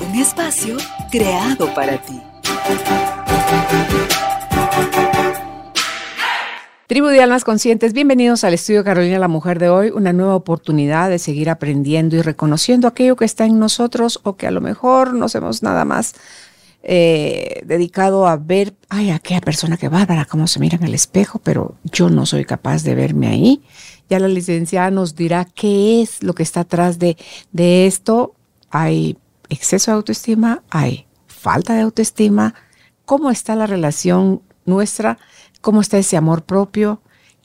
Un espacio creado para ti. Tribu de Almas Conscientes, bienvenidos al estudio Carolina la Mujer de hoy, una nueva oportunidad de seguir aprendiendo y reconociendo aquello que está en nosotros o que a lo mejor no hacemos nada más eh, dedicado a ver, ay, aquella persona que bárbara, cómo se mira en el espejo, pero yo no soy capaz de verme ahí. Ya la licenciada nos dirá qué es lo que está atrás de, de esto. Hay exceso de autoestima, hay falta de autoestima, cómo está la relación nuestra, cómo está ese amor propio.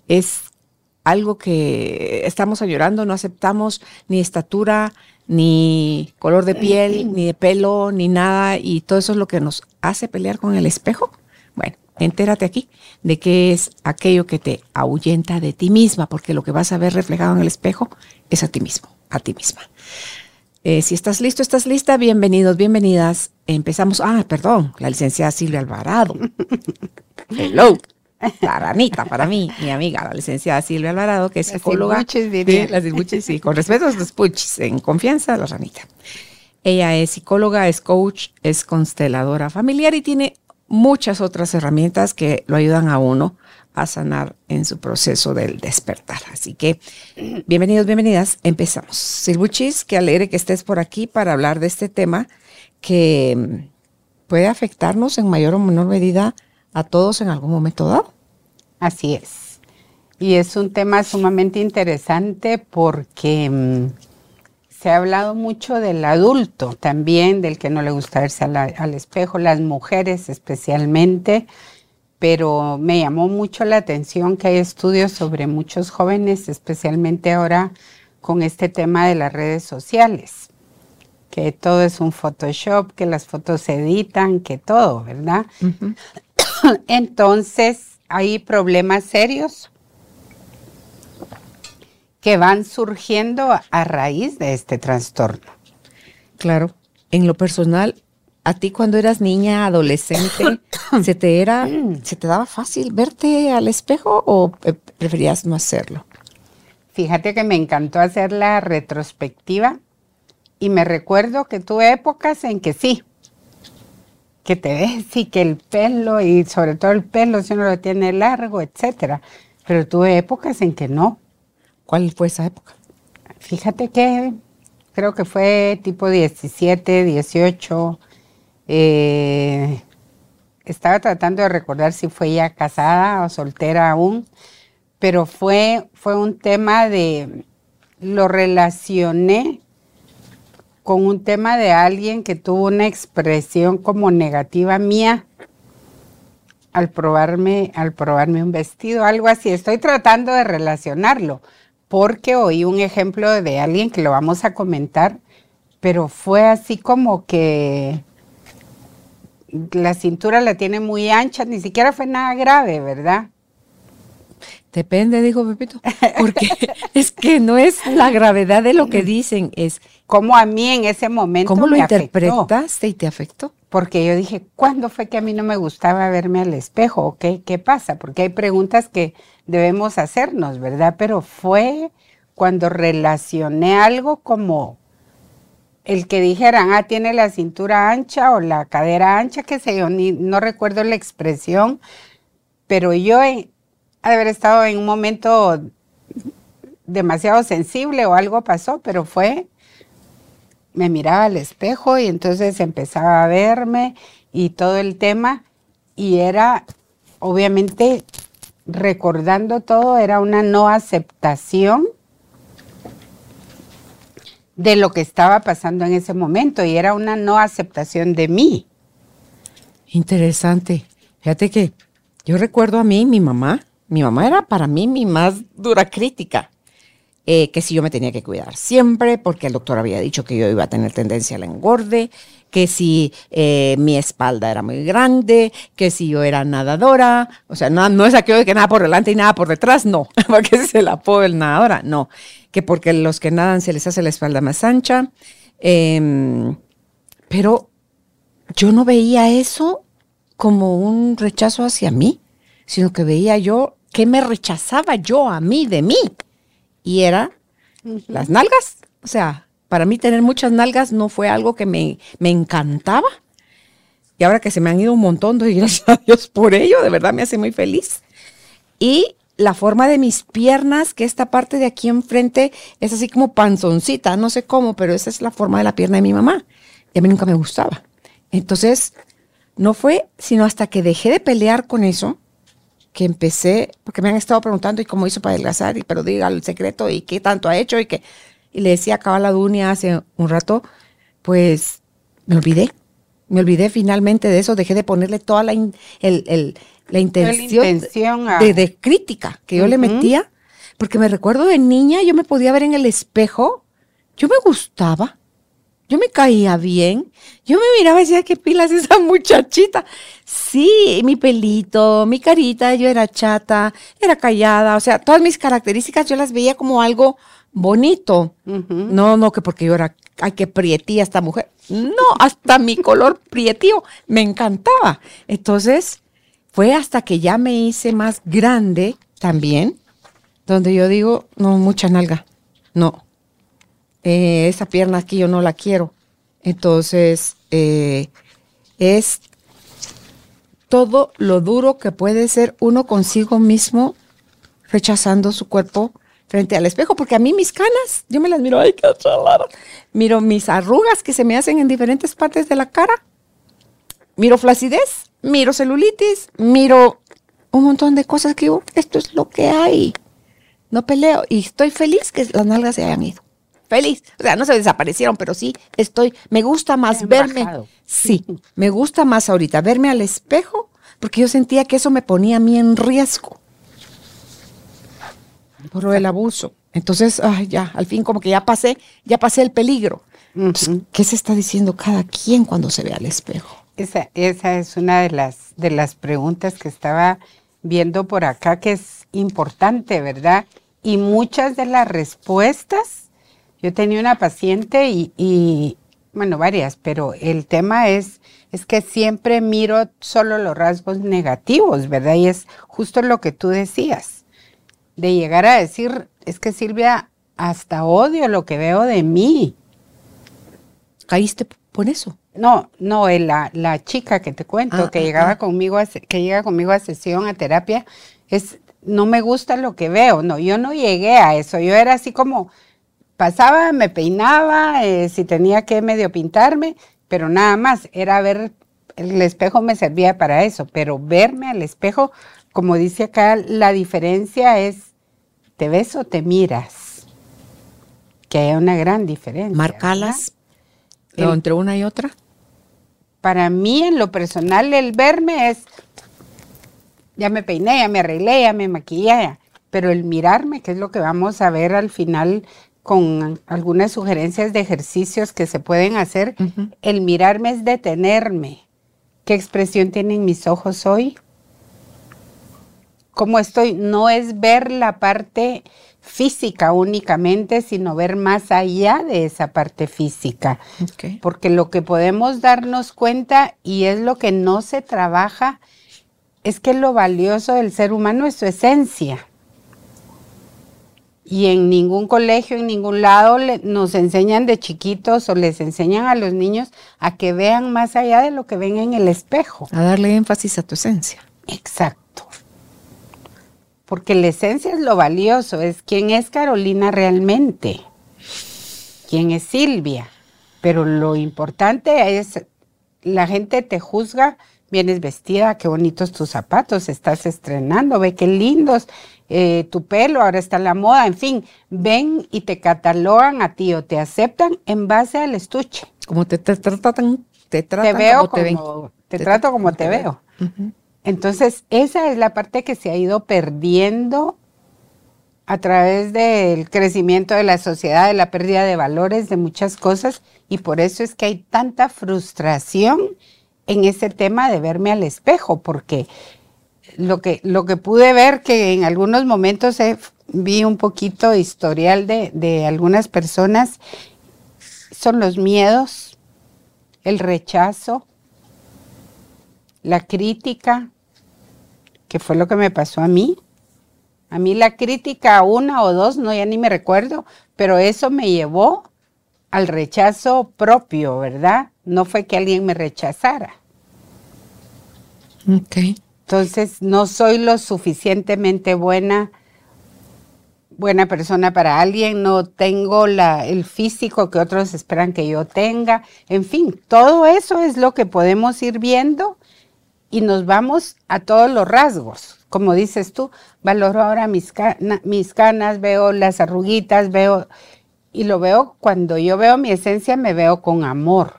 Es algo que estamos llorando, no aceptamos ni estatura, ni color de piel, ni de pelo, ni nada, y todo eso es lo que nos hace pelear con el espejo. Bueno, entérate aquí de qué es aquello que te ahuyenta de ti misma, porque lo que vas a ver reflejado en el espejo es a ti mismo, a ti misma. Eh, si estás listo, estás lista, bienvenidos, bienvenidas. Empezamos. Ah, perdón, la licenciada Silvia Alvarado. Hello. La ranita para mí, mi amiga, la licenciada Silvia Alvarado, que es psicóloga. diría. Sí, las silbuches, sí, con respeto a los puchis, en confianza, la ranita. Ella es psicóloga, es coach, es consteladora familiar y tiene muchas otras herramientas que lo ayudan a uno a sanar en su proceso del despertar. Así que, bienvenidos, bienvenidas, empezamos. Silbuchis, qué alegre que estés por aquí para hablar de este tema que mm, puede afectarnos en mayor o menor medida a todos en algún momento dado. Así es. Y es un tema sumamente interesante porque mm, se ha hablado mucho del adulto también, del que no le gusta verse al espejo, las mujeres especialmente pero me llamó mucho la atención que hay estudios sobre muchos jóvenes, especialmente ahora con este tema de las redes sociales, que todo es un Photoshop, que las fotos se editan, que todo, ¿verdad? Entonces, hay problemas serios que van surgiendo a raíz de este trastorno. Claro, en lo personal, a ti cuando eras niña, adolescente, se te era, se te daba fácil verte al espejo o preferías no hacerlo? Fíjate que me encantó hacer la retrospectiva y me recuerdo que tuve épocas en que sí, que te ves y que el pelo y sobre todo el pelo si uno lo tiene largo, etcétera. Pero tuve épocas en que no. ¿Cuál fue esa época? Fíjate que creo que fue tipo 17, 18, eh, estaba tratando de recordar si fue ya casada o soltera aún, pero fue, fue un tema de, lo relacioné con un tema de alguien que tuvo una expresión como negativa mía al probarme, al probarme un vestido, algo así. Estoy tratando de relacionarlo porque oí un ejemplo de alguien que lo vamos a comentar, pero fue así como que la cintura la tiene muy ancha, ni siquiera fue nada grave, ¿verdad? Depende, dijo Pepito, porque es que no es la gravedad de lo que dicen, es cómo a mí en ese momento ¿Cómo lo interpretaste y te afectó? Porque yo dije, ¿cuándo fue que a mí no me gustaba verme al espejo? qué, qué pasa? Porque hay preguntas que debemos hacernos, ¿verdad? Pero fue cuando relacioné algo como el que dijeran, ah, tiene la cintura ancha o la cadera ancha, qué sé yo, ni, no recuerdo la expresión, pero yo he, haber estado en un momento demasiado sensible o algo pasó, pero fue, me miraba al espejo y entonces empezaba a verme y todo el tema y era, obviamente, recordando todo, era una no aceptación de lo que estaba pasando en ese momento y era una no aceptación de mí. Interesante. Fíjate que yo recuerdo a mí, mi mamá, mi mamá era para mí mi más dura crítica, eh, que si yo me tenía que cuidar siempre, porque el doctor había dicho que yo iba a tener tendencia al engorde, que si eh, mi espalda era muy grande, que si yo era nadadora, o sea, no, no es aquello de que nada por delante y nada por detrás, no, porque es el apodo del nadadora, no, que porque los que nadan se les hace la espalda más ancha, em, pero yo no veía eso como un rechazo hacia mí, sino que veía yo que me rechazaba yo a mí de mí. Y era las nalgas. O sea, para mí tener muchas nalgas no fue algo que me, me encantaba. Y ahora que se me han ido un montón, doy gracias a Dios por ello, de verdad me hace muy feliz. Y la forma de mis piernas, que esta parte de aquí enfrente es así como panzoncita, no sé cómo, pero esa es la forma de la pierna de mi mamá. Y a mí nunca me gustaba. Entonces, no fue sino hasta que dejé de pelear con eso, que empecé, porque me han estado preguntando y cómo hizo para adelgazar, y pero diga el secreto y qué tanto ha hecho y que, y le decía a la Dunia hace un rato, pues me olvidé, me olvidé finalmente de eso, dejé de ponerle toda la, la intención, de, crítica que yo le metía, porque me recuerdo de niña, yo me podía ver en el espejo, yo me gustaba, yo me caía bien. Yo me miraba y decía, qué pilas esa muchachita. Sí, mi pelito, mi carita, yo era chata, era callada, o sea, todas mis características yo las veía como algo bonito. No, no, que porque yo era, ay, qué prietía esta mujer. No, hasta mi color prietío me encantaba. Entonces, fue hasta que ya me hice más grande también, donde yo digo, no, mucha nalga. No, eh, esa pierna aquí yo no la quiero. Entonces, eh, es todo lo duro que puede ser uno consigo mismo rechazando su cuerpo frente al espejo, porque a mí mis canas, yo me las miro, ay, qué chalada. Miro mis arrugas que se me hacen en diferentes partes de la cara, miro flacidez, miro celulitis, miro un montón de cosas que digo, esto es lo que hay. No peleo y estoy feliz que las nalgas se hayan ido feliz. O sea, no se desaparecieron, pero sí estoy, me gusta más verme. Sí, me gusta más ahorita verme al espejo, porque yo sentía que eso me ponía a mí en riesgo por el abuso. Entonces, ay, ya, al fin como que ya pasé, ya pasé el peligro. ¿Qué se está diciendo cada quien cuando se ve al espejo? Esa, esa es una de las, de las preguntas que estaba viendo por acá que es importante, ¿verdad? Y muchas de las respuestas yo tenía una paciente y, bueno, varias, pero el tema es, es que siempre miro solo los rasgos negativos, ¿verdad? Y es justo lo que tú decías, de llegar a decir, es que Silvia, hasta odio lo que veo de mí. ¿Caíste por eso? No, no, la, la chica que te cuento, ah, que ah, llegaba ah. conmigo, a, que llega conmigo a sesión, a terapia, es, no me gusta lo que veo. No, yo no llegué a eso. Yo era así como, pasaba, me peinaba, eh, si tenía que medio pintarme, pero nada más, era ver, el espejo me servía para eso, pero verme al espejo, como dice acá, la diferencia es, ¿te ves o te miras? Que hay una gran diferencia. Marcalas entre una y otra. Para mí, en lo personal, el verme es, ya me peiné, ya me arreglé, ya me maquillé, pero el mirarme, que es lo que vamos a ver al final con algunas sugerencias de ejercicios que se pueden hacer. El mirarme es detenerme. ¿Qué expresión tienen mis ojos hoy? ¿Cómo estoy? No es ver la parte física únicamente, sino ver más allá de esa parte física. Porque lo que podemos darnos cuenta, y es lo que no se trabaja, es que lo valioso del ser humano es su esencia y en ningún colegio, en ningún lado nos enseñan de chiquitos o les enseñan a los niños a que vean más allá de lo que ven en el espejo. A darle énfasis a tu esencia. Exacto. Porque la esencia es lo valioso, es quién es Carolina realmente, quién es Silvia. Pero lo importante es, la gente te juzga, vienes vestida, qué bonitos tus zapatos, estás estrenando, ve qué lindos eh, tu pelo, ahora está la moda, en fin, ven y te catalogan a ti o te aceptan en base al estuche. Como te, tratan, te tratan te veo como te, trato como te, veo. Entonces, esa es la parte que se ha ido perdiendo a través del crecimiento de la sociedad, de la pérdida de valores, de muchas cosas, y por eso es que hay tanta frustración en ese tema de verme al espejo, porque lo que, lo que pude ver que en algunos momentos vi un poquito historial de, de algunas personas son los miedos, el rechazo, la crítica, que fue lo que me pasó a mí. A mí la crítica, una o dos, no, ya ni me recuerdo, pero eso me llevó al rechazo propio, ¿verdad? No fue que alguien me rechazara. Ok. Entonces, no soy lo suficientemente buena, buena persona para alguien, no tengo la, el físico que otros esperan que yo tenga. En fin, todo eso es lo que podemos ir viendo y nos vamos a todos los rasgos. Como dices tú, valoro ahora mis, mis canas, veo las arruguitas, veo, y lo veo cuando yo veo mi esencia, me veo con amor.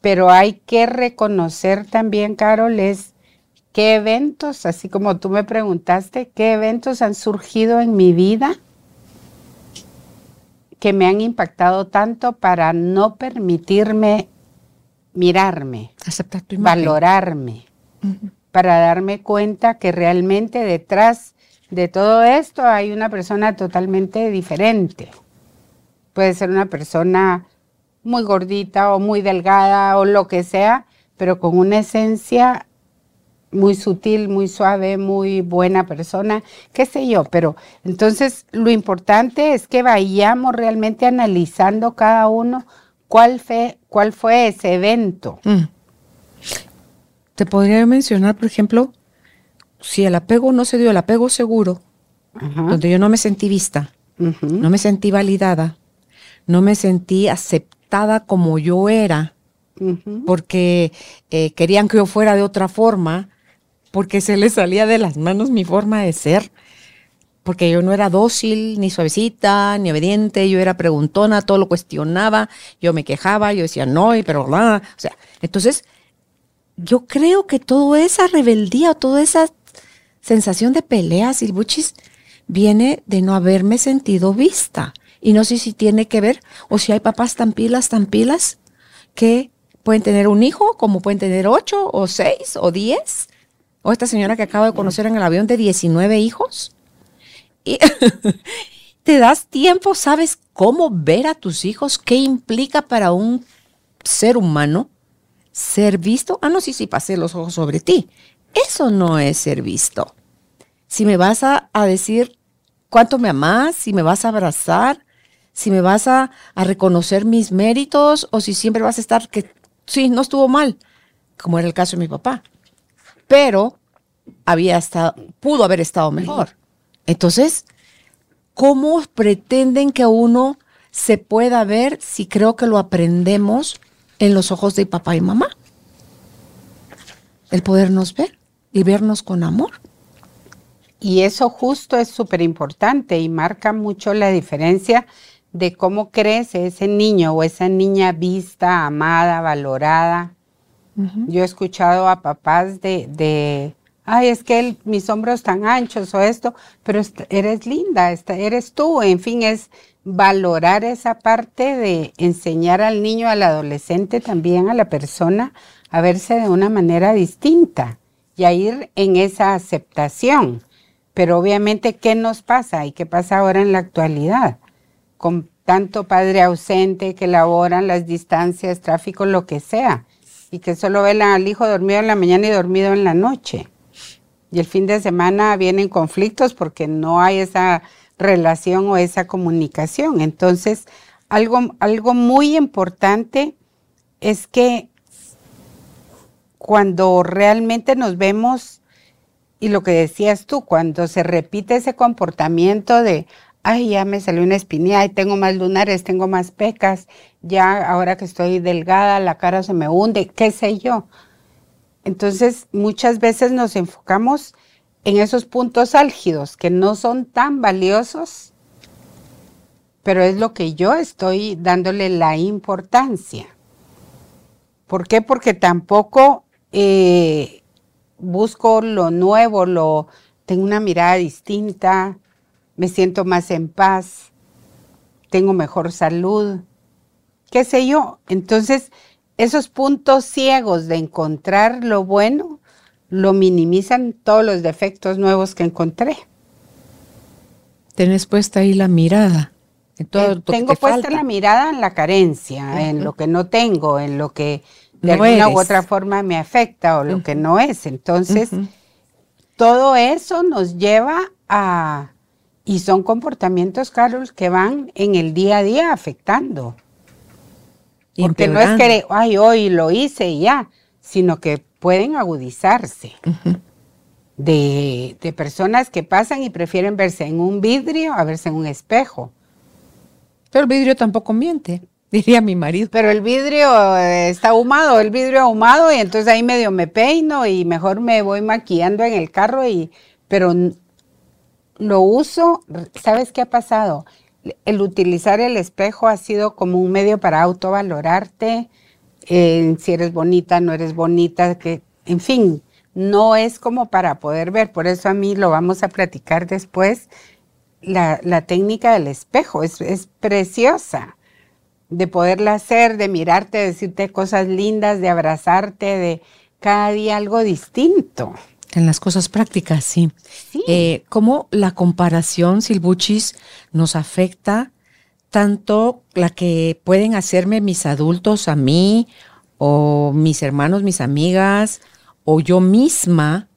Pero hay que reconocer también, Carol, es qué eventos, así como tú me preguntaste, qué eventos han surgido en mi vida que me han impactado tanto para no permitirme mirarme, aceptar tu valorarme, para darme cuenta que realmente detrás de todo esto hay una persona totalmente diferente. Puede ser una persona muy gordita o muy delgada o lo que sea, pero con una esencia muy sutil, muy suave, muy buena persona, qué sé yo, pero entonces lo importante es que vayamos realmente analizando cada uno cuál fue, cuál fue ese evento. Mm. Te podría mencionar, por ejemplo, si el apego no se dio, el apego seguro, donde yo no me sentí vista, no me sentí validada, no me sentí aceptada como yo era, porque eh, querían que yo fuera de otra forma, porque se les salía de las manos mi forma de ser, porque yo no era dócil, ni suavecita, ni obediente, yo era preguntona, todo lo cuestionaba, yo me quejaba, yo decía no, pero nada, o sea, entonces yo creo que toda esa rebeldía, toda esa sensación de peleas y buchis viene de no haberme sentido vista. Y no sé si tiene que ver, o si hay papás tan pilas, tan pilas, que pueden tener un hijo, como pueden tener ocho, o seis, o diez. O esta señora que acabo de conocer en el avión de 19 hijos. Te das tiempo, sabes cómo ver a tus hijos, qué implica para un ser humano ser visto. Ah, no, sí, sí, pasé los ojos sobre ti. Eso no es ser visto. Si me vas a, decir cuánto me amas, si me vas a abrazar, si me vas a, a, reconocer mis méritos o si siempre vas a estar que sí, no estuvo mal, como era el caso de mi papá. Pero había estado, pudo haber estado mejor. Entonces, ¿cómo pretenden que uno se pueda ver si creo que lo aprendemos en los ojos de papá y mamá? El podernos ver y vernos con amor. Y eso justo es súper importante y marca mucho la diferencia de cómo crece ese niño o esa niña vista, amada, valorada. Yo he escuchado a papás de, de ay, es que mis hombros tan anchos o esto, pero eres linda, eres tú, en fin, es valorar esa parte de enseñar al niño, al adolescente, también a la persona a verse de una manera distinta y a ir en esa aceptación. Pero obviamente, ¿qué nos pasa y qué pasa ahora en la actualidad? Con tanto padre ausente que laboran las distancias, tráfico, lo que sea, y que solo ven al hijo dormido en la mañana y dormido en la noche. Y el fin de semana vienen conflictos porque no hay esa relación o esa comunicación. Entonces, algo, algo muy importante es que cuando realmente nos vemos, y lo que decías tú, cuando se repite ese comportamiento de, ay, ya me salió una espinilla, tengo más lunares, tengo más pecas, ya ahora que estoy delgada, la cara se me hunde, qué sé yo. Entonces, muchas veces nos enfocamos en esos puntos álgidos que no son tan valiosos, pero es lo que yo estoy dándole la importancia. ¿Por qué? Porque tampoco eh, busco lo nuevo, lo tengo una mirada distinta, me siento más en paz, tengo mejor salud, qué sé yo. Entonces, esos puntos ciegos de encontrar lo bueno lo minimizan todos los defectos nuevos que encontré. Tenés puesta ahí la mirada. En todo Eh, tengo puesta la mirada en la carencia, en lo que no tengo, en lo que de No alguna u otra forma me afecta o lo que no es. Entonces, todo eso nos lleva a, y son comportamientos, Carol, que van en el día a día afectando. Porque no es que, ay, hoy lo hice y ya, sino que pueden agudizarse. de, de personas que pasan y prefieren verse en un vidrio a verse en un espejo. Pero el vidrio tampoco miente, diría mi marido. Pero el vidrio eh, está ahumado, el vidrio ahumado, y entonces ahí medio me peino y mejor me voy maquillando en el carro, y, pero lo uso, ¿sabes qué ha pasado? El utilizar el espejo ha sido como un medio para autovalorarte, si eres bonita, no eres bonita, que, en fin, no es como para poder ver, por eso a mí lo vamos a platicar después, la, la técnica del espejo, es, es preciosa de poderla hacer, de mirarte, de decirte cosas lindas, de abrazarte, de cada día algo distinto. En las cosas prácticas, sí. Sí. Eh, ¿Cómo la comparación, Silbuchis, nos afecta tanto la que pueden hacerme mis adultos a mí, o mis hermanos, mis amigas, o yo misma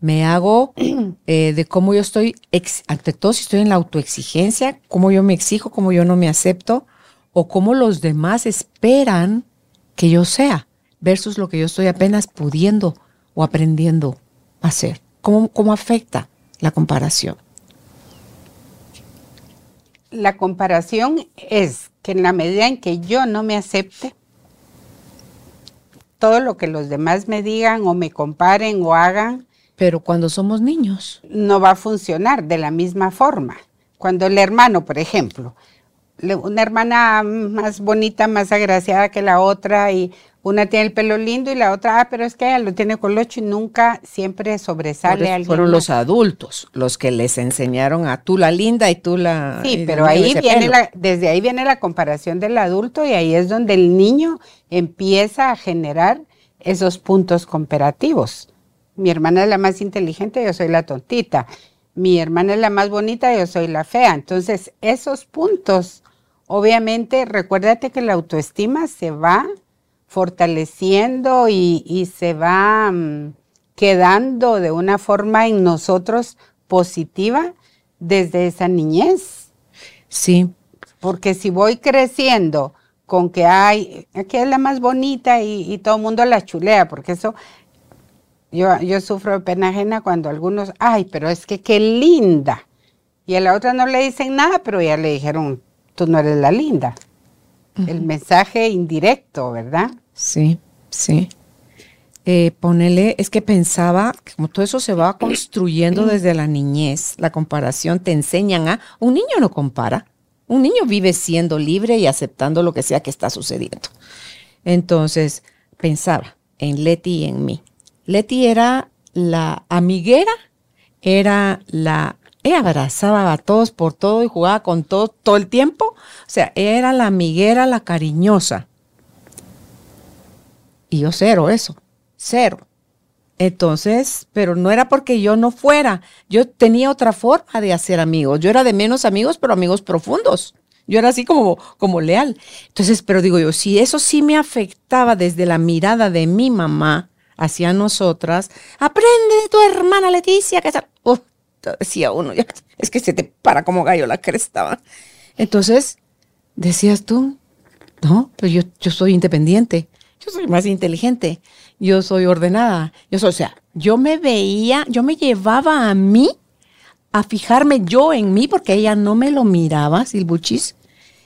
me hago eh, de cómo yo estoy, ex- ante todo si estoy en la autoexigencia, cómo yo me exijo, cómo yo no me acepto, o cómo los demás esperan que yo sea, versus lo que yo estoy apenas pudiendo o aprendiendo hacer. ¿Cómo, cómo afecta la comparación? La comparación es que en la medida en que yo no me acepte, todo lo que los demás me digan o me comparen o hagan, Pero cuando somos niños, no va a funcionar de la misma forma. Cuando el hermano, por ejemplo, una hermana más bonita, más agraciada que la otra y una tiene el pelo lindo y la otra, ah, pero es que ella lo tiene colocho y nunca siempre sobresale alguien fueron más. los adultos los que les enseñaron a tú la linda y tú la... Sí, pero ahí viene pelo. la, desde ahí viene la comparación del adulto y ahí es donde el niño empieza a generar esos puntos comparativos. Mi hermana es la más inteligente, yo soy la tontita. Mi hermana es la más bonita, yo soy la fea. Entonces, esos puntos, obviamente, recuérdate que la autoestima se va fortaleciendo y, y se va mm, quedando de una forma en nosotros positiva desde esa niñez. Sí, Porque si voy creciendo con que hay, aquí es la más bonita y, y todo el mundo la chulea, porque eso, yo, yo sufro de pena ajena cuando algunos, ay, pero es que qué linda. Y a la otra no le dicen nada, pero ya le dijeron, tú no eres la linda. El mensaje indirecto, ¿verdad? Sí, sí. Eh, ponele, es que pensaba que como todo eso se va construyendo desde la niñez, la comparación te enseñan a, un niño no compara, un niño vive siendo libre y aceptando lo que sea que está sucediendo. Entonces, pensaba en Leti y en mí. Leti era la amiguera, era la... Ella abrazaba a todos por todo y jugaba con todos todo el tiempo. O sea, era la amiguera, la cariñosa. Y yo cero eso, cero. Entonces, pero no era porque yo no fuera. Yo tenía otra forma de hacer amigos. Yo era de menos amigos, pero amigos profundos. Yo era así como, como leal. Entonces, pero digo yo, si eso sí me afectaba desde la mirada de mi mamá hacia nosotras, aprende de tu hermana Leticia, que está... Decía uno, ya, es que se te para como gallo la cresta. ¿va? Entonces, decías tú, no, pues yo, yo soy independiente, yo soy más inteligente, yo soy ordenada, yo o sea, yo me veía, yo me llevaba a mí a fijarme yo en mí, porque ella no me lo miraba, Silbuchis,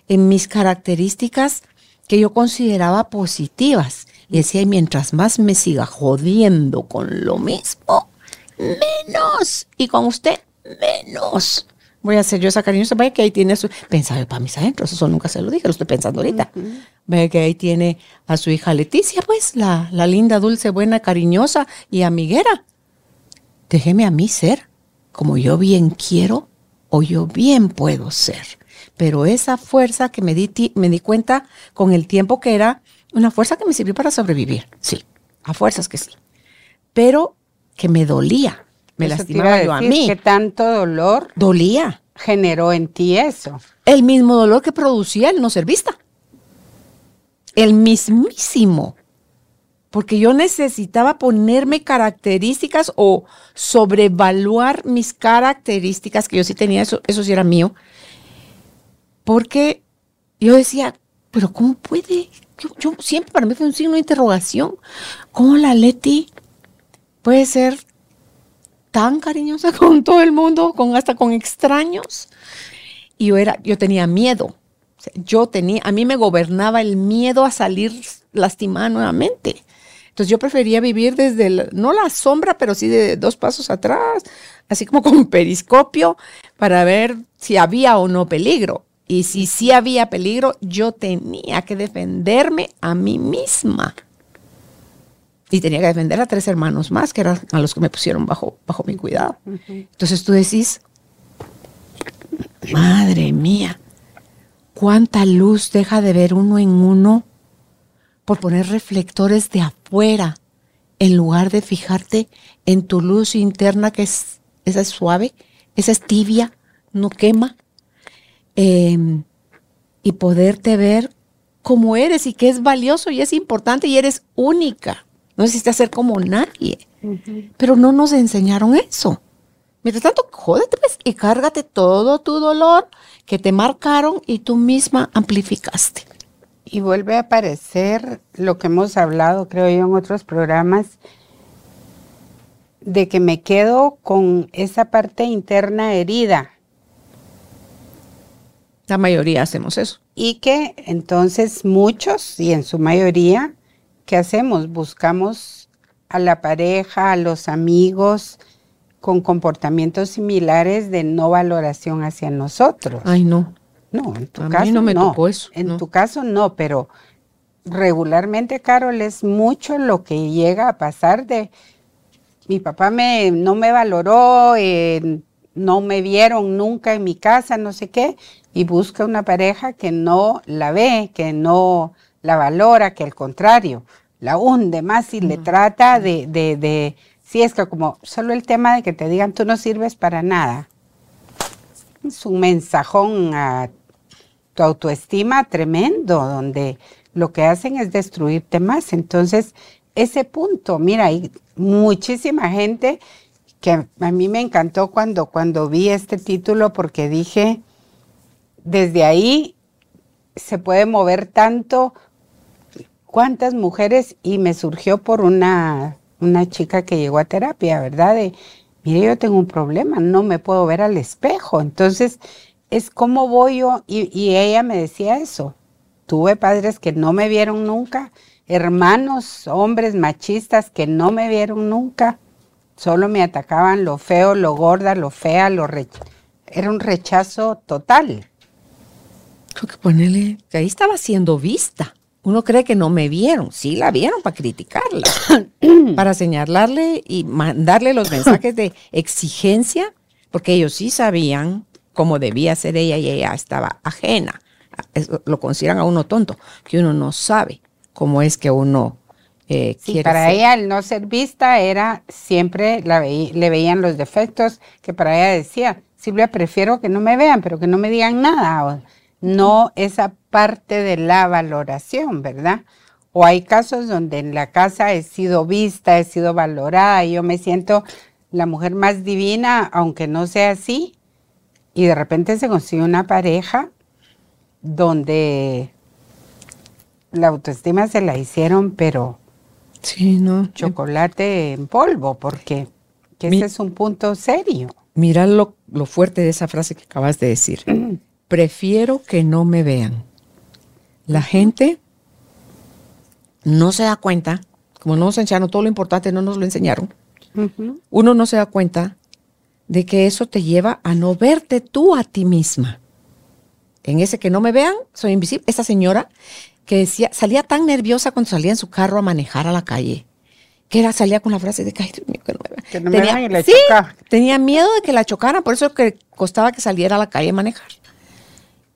en mis características que yo consideraba positivas. Y decía, y mientras más me siga jodiendo con lo mismo, menos. Y con usted, menos. Voy a hacer yo esa cariñosa. Vaya que ahí tiene su. Pensaba yo para mis adentros, eso nunca se lo dije, lo estoy pensando ahorita. Vaya que ahí tiene a su hija Leticia, pues, la, la linda, dulce, buena, cariñosa y amiguera. Déjeme a mí ser como yo bien quiero o yo bien puedo ser. Pero esa fuerza que me di, me di cuenta con el tiempo que era una fuerza que me sirvió para sobrevivir, sí, a fuerzas que sí. Pero que me dolía, me lastimaba yo a mí. ¿Qué tanto dolor dolía? Generó en ti eso. El mismo dolor que producía el no ser vista. El mismísimo porque yo necesitaba ponerme características o sobrevaluar mis características, que yo sí tenía, eso, eso sí era mío, porque yo decía, pero ¿cómo puede? Yo, siempre para mí fue un signo de interrogación. ¿Cómo la Leti puede ser tan cariñosa con todo el mundo, con hasta con extraños? Y yo era, yo tenía miedo. yo tenía, a mí me gobernaba el miedo a salir lastimada nuevamente. Entonces yo prefería vivir desde, no la sombra, pero sí de dos pasos atrás, así como con periscopio, para ver si había o no peligro. Y si sí había peligro, yo tenía que defenderme a mí misma. Y tenía que defender a tres hermanos más, que eran a los que me pusieron bajo, bajo mi cuidado. Entonces tú decís, madre mía, cuánta luz deja de ver uno en uno por poner reflectores de afuera en lugar de fijarte en tu luz interna que es, esa es suave, esa es tibia, no quema, em, y poderte ver como eres y que es valioso y es importante y eres única. No necesitas ser como nadie. Pero no nos enseñaron eso. Mientras tanto, jódete pues, y cárgate todo tu dolor que te marcaron y tú misma amplificaste. Y vuelve a aparecer lo que hemos hablado, creo yo, en otros programas, de que me quedo con esa parte interna herida. La mayoría hacemos eso. Y que entonces muchos, y en su mayoría, ¿qué hacemos? Buscamos a la pareja, a los amigos, con comportamientos similares de no valoración hacia nosotros. Ay, no. No, en tu caso no me tocó eso. En tu caso no, pero regularmente, Carol, es mucho lo que llega a pasar de mi papá me, no me valoró, eh, no me vieron nunca en mi casa, no sé qué, y busca una pareja que no la ve, que no la valora, que al contrario, la hunde más y le trata de, de, de, si es que como solo el tema de que te digan tú no sirves para nada, es un mensajón a tu autoestima tremendo, donde lo que hacen es destruirte más. Entonces, ese punto, mira, hay muchísima gente que a mí me encantó cuando, cuando vi este título porque dije, desde ahí se puede mover tanto cuántas mujeres y me surgió por una, una chica que llegó a terapia, ¿verdad? De, mire, yo tengo un problema, no me puedo ver al espejo. Entonces, es como voy yo, y, ella me decía eso. Tuve padres que no me vieron nunca, hermanos, hombres machistas que no me vieron nunca, solo me atacaban lo feo, lo gorda, lo fea, lo era un rechazo total. Creo que ponerle, ahí estaba siendo vista. Uno cree que no me vieron, sí la vieron para criticarla, para señalarle y mandarle los mensajes de exigencia, porque ellos sí sabían como debía ser ella y ella estaba ajena. lo consideran a uno tonto, que uno no sabe cómo es que uno eh, sí, para ella el no ser vista era siempre la le veían los defectos que para ella decía, Silvia, prefiero que no me vean, pero que no me digan nada. No esa parte de la valoración, ¿verdad? O hay casos donde en la casa he sido vista, he sido valorada y yo me siento la mujer más divina, aunque no sea así, y de repente se consigue una pareja donde la autoestima se la hicieron, pero sí, no. chocolate en polvo, porque ese es un punto serio. Mira lo, lo, fuerte de esa frase que acabas de decir. Prefiero que no me vean. La gente no se da cuenta, como no nos enseñaron todo lo importante, no nos lo enseñaron. Uno no se da cuenta de que eso te lleva a no verte tú a ti misma. En ese que no me vean, soy invisible. Esa señora que decía, salía tan nerviosa cuando salía en su carro a manejar a la calle. que era, salía con la frase de que, ay, Dios mío, que no me vean. Que no me vean y la sí, tenía miedo de que la chocaran, por eso que costaba que saliera a la calle a manejar.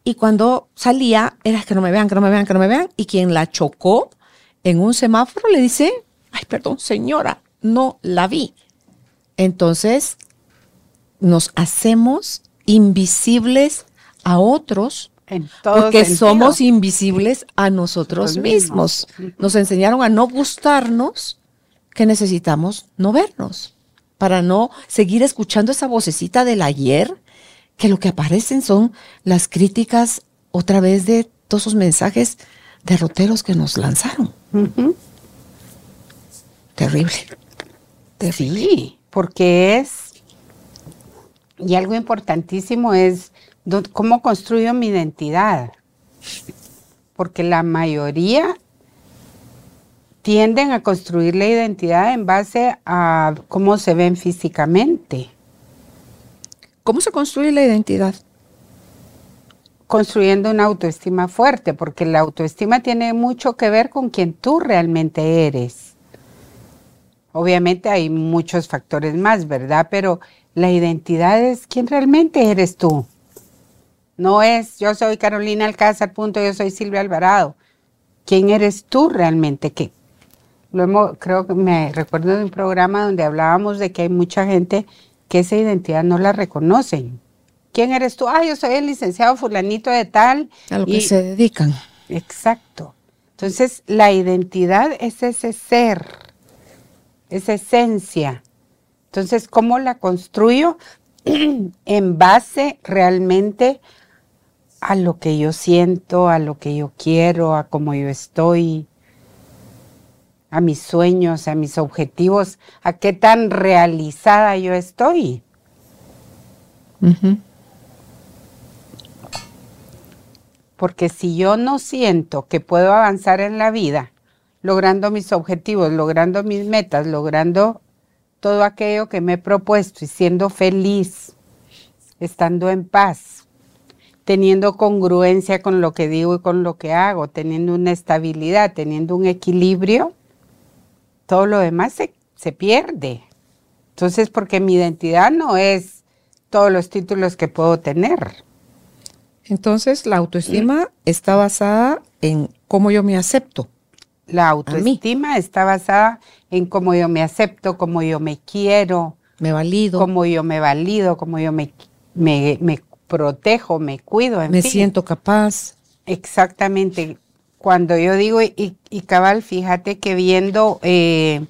Y cuando salía, era que no me vean, que no me vean, que no me vean. Y quien la chocó en un semáforo le dice, ay, perdón, señora, no la vi. Entonces, nos hacemos invisibles a otros En todo porque sentido. somos invisibles a nosotros Nosotros mismos. mismos. Nos enseñaron a no gustarnos que necesitamos no vernos, para no seguir escuchando esa vocecita del ayer, que lo que aparecen son las críticas otra vez de todos esos mensajes derroteros que nos lanzaron. Ujú. Terrible. Sí, porque es, y algo importantísimo es cómo construyo mi identidad. Porque la mayoría tienden a construir la identidad en base a cómo se ven físicamente, ¿Cómo se construye la identidad? construyendo una autoestima fuerte, porque la autoestima tiene mucho que ver con quien tú realmente eres. Obviamente hay muchos factores más, ¿verdad? Pero la identidad es quién realmente eres tú. No es yo soy Carolina Alcázar, punto, yo soy Silvia Alvarado. ¿Quién eres tú realmente? Hemos, creo que me recuerdo de un programa donde hablábamos de que hay mucha gente que esa identidad no la reconocen. ¿Quién eres tú? Ah, yo soy el licenciado fulanito de tal. A lo que se dedican. Exacto. Entonces, la identidad es ese ser, esa esencia. Entonces, ¿cómo la construyo? en base realmente a lo que yo siento, a lo que yo quiero, a cómo yo estoy, a mis sueños, a mis objetivos, a qué tan realizada yo estoy. Porque si yo no siento que puedo avanzar en la vida, logrando mis objetivos, logrando mis metas, logrando todo aquello que me he propuesto y siendo feliz, estando en paz, teniendo congruencia con lo que digo y con lo que hago, teniendo una estabilidad, teniendo un equilibrio, todo lo demás se, se pierde. Entonces, porque mi identidad no es todos los títulos que puedo tener. Entonces, la autoestima está basada en cómo yo me acepto. La autoestima está basada en cómo yo me acepto, cómo yo me quiero, Me valido, cómo yo me valido, cómo yo me, me, me protejo, me cuido. En me fin. siento capaz. Exactamente. Cuando yo digo, y, y cabal, fíjate que viendo eh,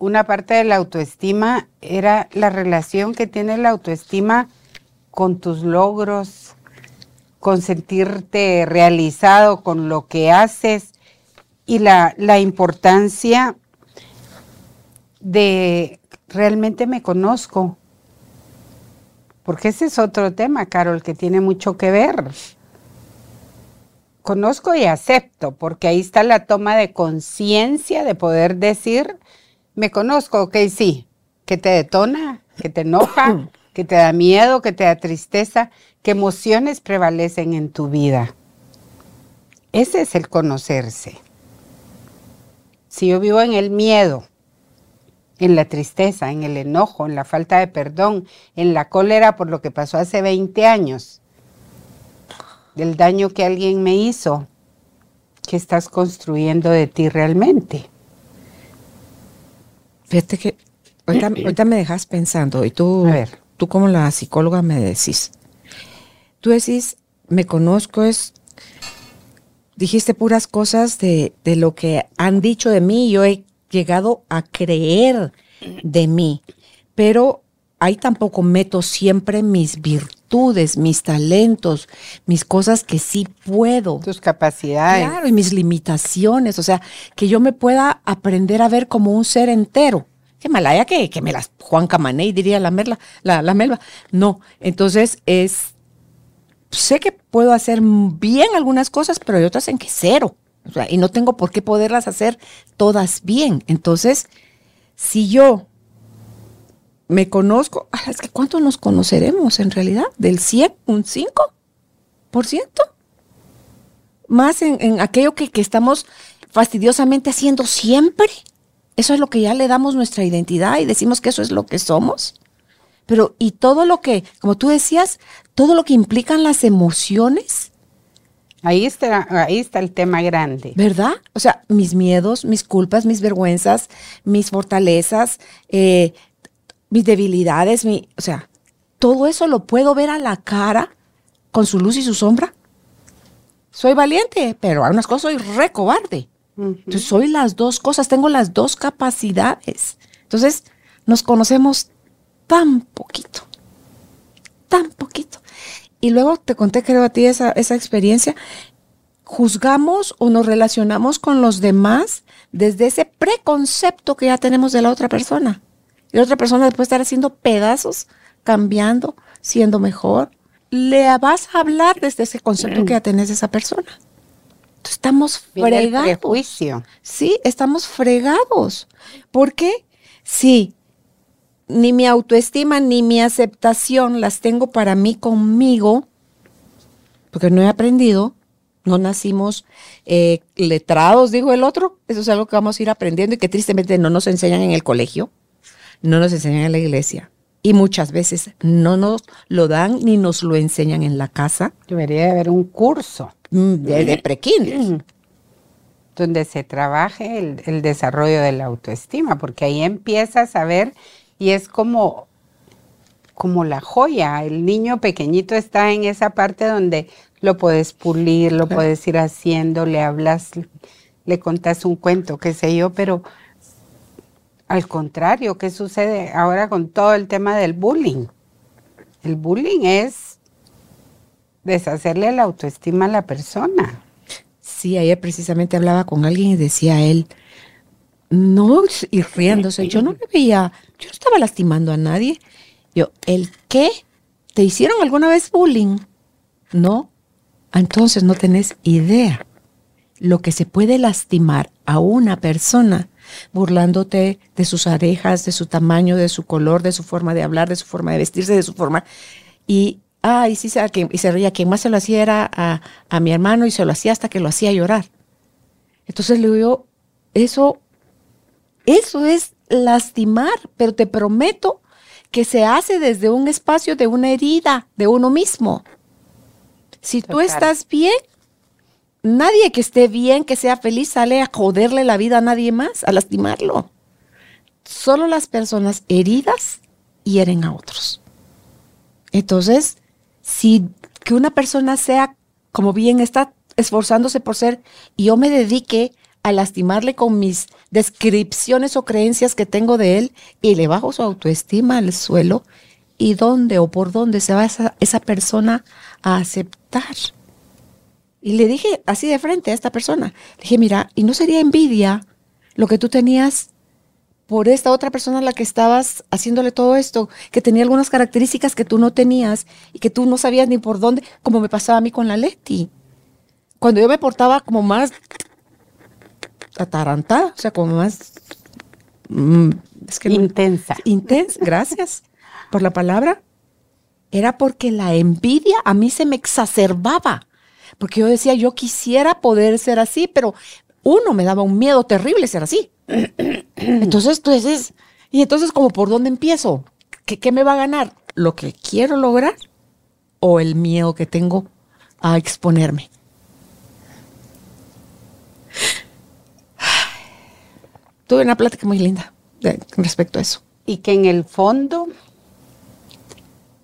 una parte de la autoestima era la relación que tiene la autoestima con tus logros, con sentirte realizado con lo que haces y la, la importancia de realmente me conozco. Porque ese es otro tema, Carol, que tiene mucho que ver conozco y acepto, porque ahí está la toma de conciencia de poder decir, me conozco, ok, sí, que te detona, que te enoja, que te da miedo, que te da tristeza, qué emociones prevalecen en tu vida. Ese es el conocerse. Si yo vivo en el miedo, en la tristeza, en el enojo, en la falta de perdón, en la cólera por lo que pasó hace 20 años, del daño que alguien me hizo, ¿qué estás construyendo de ti realmente? Fíjate que ahorita, ahorita me dejas pensando y tú, A ver. tú como la psicóloga me decís. Tú decís, me conozco, es, dijiste puras cosas de, de lo que han dicho de mí, yo he llegado a creer de mí, pero ahí tampoco meto siempre mis virtudes, mis talentos, mis cosas que sí puedo. Tus capacidades. Claro, y mis limitaciones, o sea, que yo me pueda aprender a ver como un ser entero. Qué malaya que, que me las Juan Camaney diría la Merla, la, la Melba. No, entonces es, sé que puedo hacer bien algunas cosas, pero hay otras en que cero. O sea, y no tengo por qué poderlas hacer todas bien. Entonces, si yo me conozco, ah, es que ¿cuánto nos conoceremos en realidad? ¿Del 100? ¿Un 5%? más en, en aquello que, que estamos fastidiosamente haciendo siempre. eso es lo que ya le damos nuestra identidad y decimos que eso es lo que somos. Pero, y todo lo que, como tú decías, todo lo que implican las emociones. Ahí está, ahí está el tema grande. ¿Verdad? O sea, mis miedos, mis culpas, mis vergüenzas, mis fortalezas, eh, mis debilidades, mi, o sea, todo eso lo puedo ver a la cara con su luz y su sombra. Soy valiente, pero a unas cosas soy re cobarde. Entonces soy las dos cosas, tengo las dos capacidades. Entonces nos conocemos tan poquito, tan poquito. Y luego te conté, creo, a ti esa, esa experiencia. Juzgamos o nos relacionamos con los demás desde ese preconcepto que ya tenemos de la otra persona. Y la otra persona después estar haciendo pedazos, cambiando, siendo mejor. Le vas a hablar desde ese concepto que ya tenés de esa persona. Entonces, estamos fregados. prejuicio. Sí, estamos fregados. ¿Por qué? Sí, ni mi autoestima ni mi aceptación las tengo para mí conmigo, porque no he aprendido, no nacimos eh, letrados, dijo el otro. Eso es algo que vamos a ir aprendiendo y que tristemente no nos enseñan en el colegio, no nos enseñan en la iglesia. Y muchas veces no nos lo dan ni nos lo enseñan en la casa. Debería haber un curso. Mm, de, de Donde se trabaje el, el desarrollo de la autoestima, porque ahí empiezas a ver y es como, como la joya. El niño pequeñito está en esa parte donde lo puedes pulir, lo puedes ir haciendo, le hablas, le contas un cuento, qué sé yo, pero al contrario, ¿qué sucede ahora con todo el tema del bullying? El bullying es deshacerle la autoestima a la persona. Sí, ayer precisamente hablaba con alguien y decía él, no, y riéndose, yo no me veía, yo no estaba lastimando a nadie. Yo, ¿el qué? ¿Te hicieron alguna vez bullying? No. Entonces no tenés idea lo que se puede lastimar a una persona burlándote de sus orejas, de su tamaño, de su color, de su forma de hablar, de su forma de vestirse, de su forma. Y, ay, sí, y se reía. Quien más se lo hacía era a, a mi hermano y se lo hacía hasta que lo hacía llorar. Entonces le digo, eso eso es lastimar, pero te prometo que se hace desde un espacio de una herida de uno mismo. Si tú estás bien, nadie que esté bien, que sea feliz, sale a joderle la vida a nadie más, a lastimarlo. Solo las personas heridas hieren a otros. Entonces, si que una persona sea como bien está esforzándose por ser y yo me dedique a lastimarle con mis descripciones o creencias que tengo de él y le bajo su autoestima al suelo y dónde o por dónde se va esa, esa persona a aceptar. Y le dije así de frente a esta persona, le dije, mira, ¿y no sería envidia lo que tú tenías por esta otra persona a la que estabas haciéndole todo esto, que tenía algunas características que tú no tenías y que tú no sabías ni por dónde, como me pasaba a mí con la Leti? Cuando yo me portaba como más atarantada, o sea, como más... Mm, es que intensa. intensa, gracias por la palabra. Era porque la envidia a mí se me exacerbaba. Porque yo decía, yo quisiera poder ser así, pero uno me daba un miedo terrible ser así. Entonces tú dices, y entonces como por dónde empiezo? ¿Qué, ¿Qué, me va a ganar? ¿Lo que quiero lograr o el miedo que tengo a exponerme? tuve una plática muy linda respecto a eso. Y que en el fondo,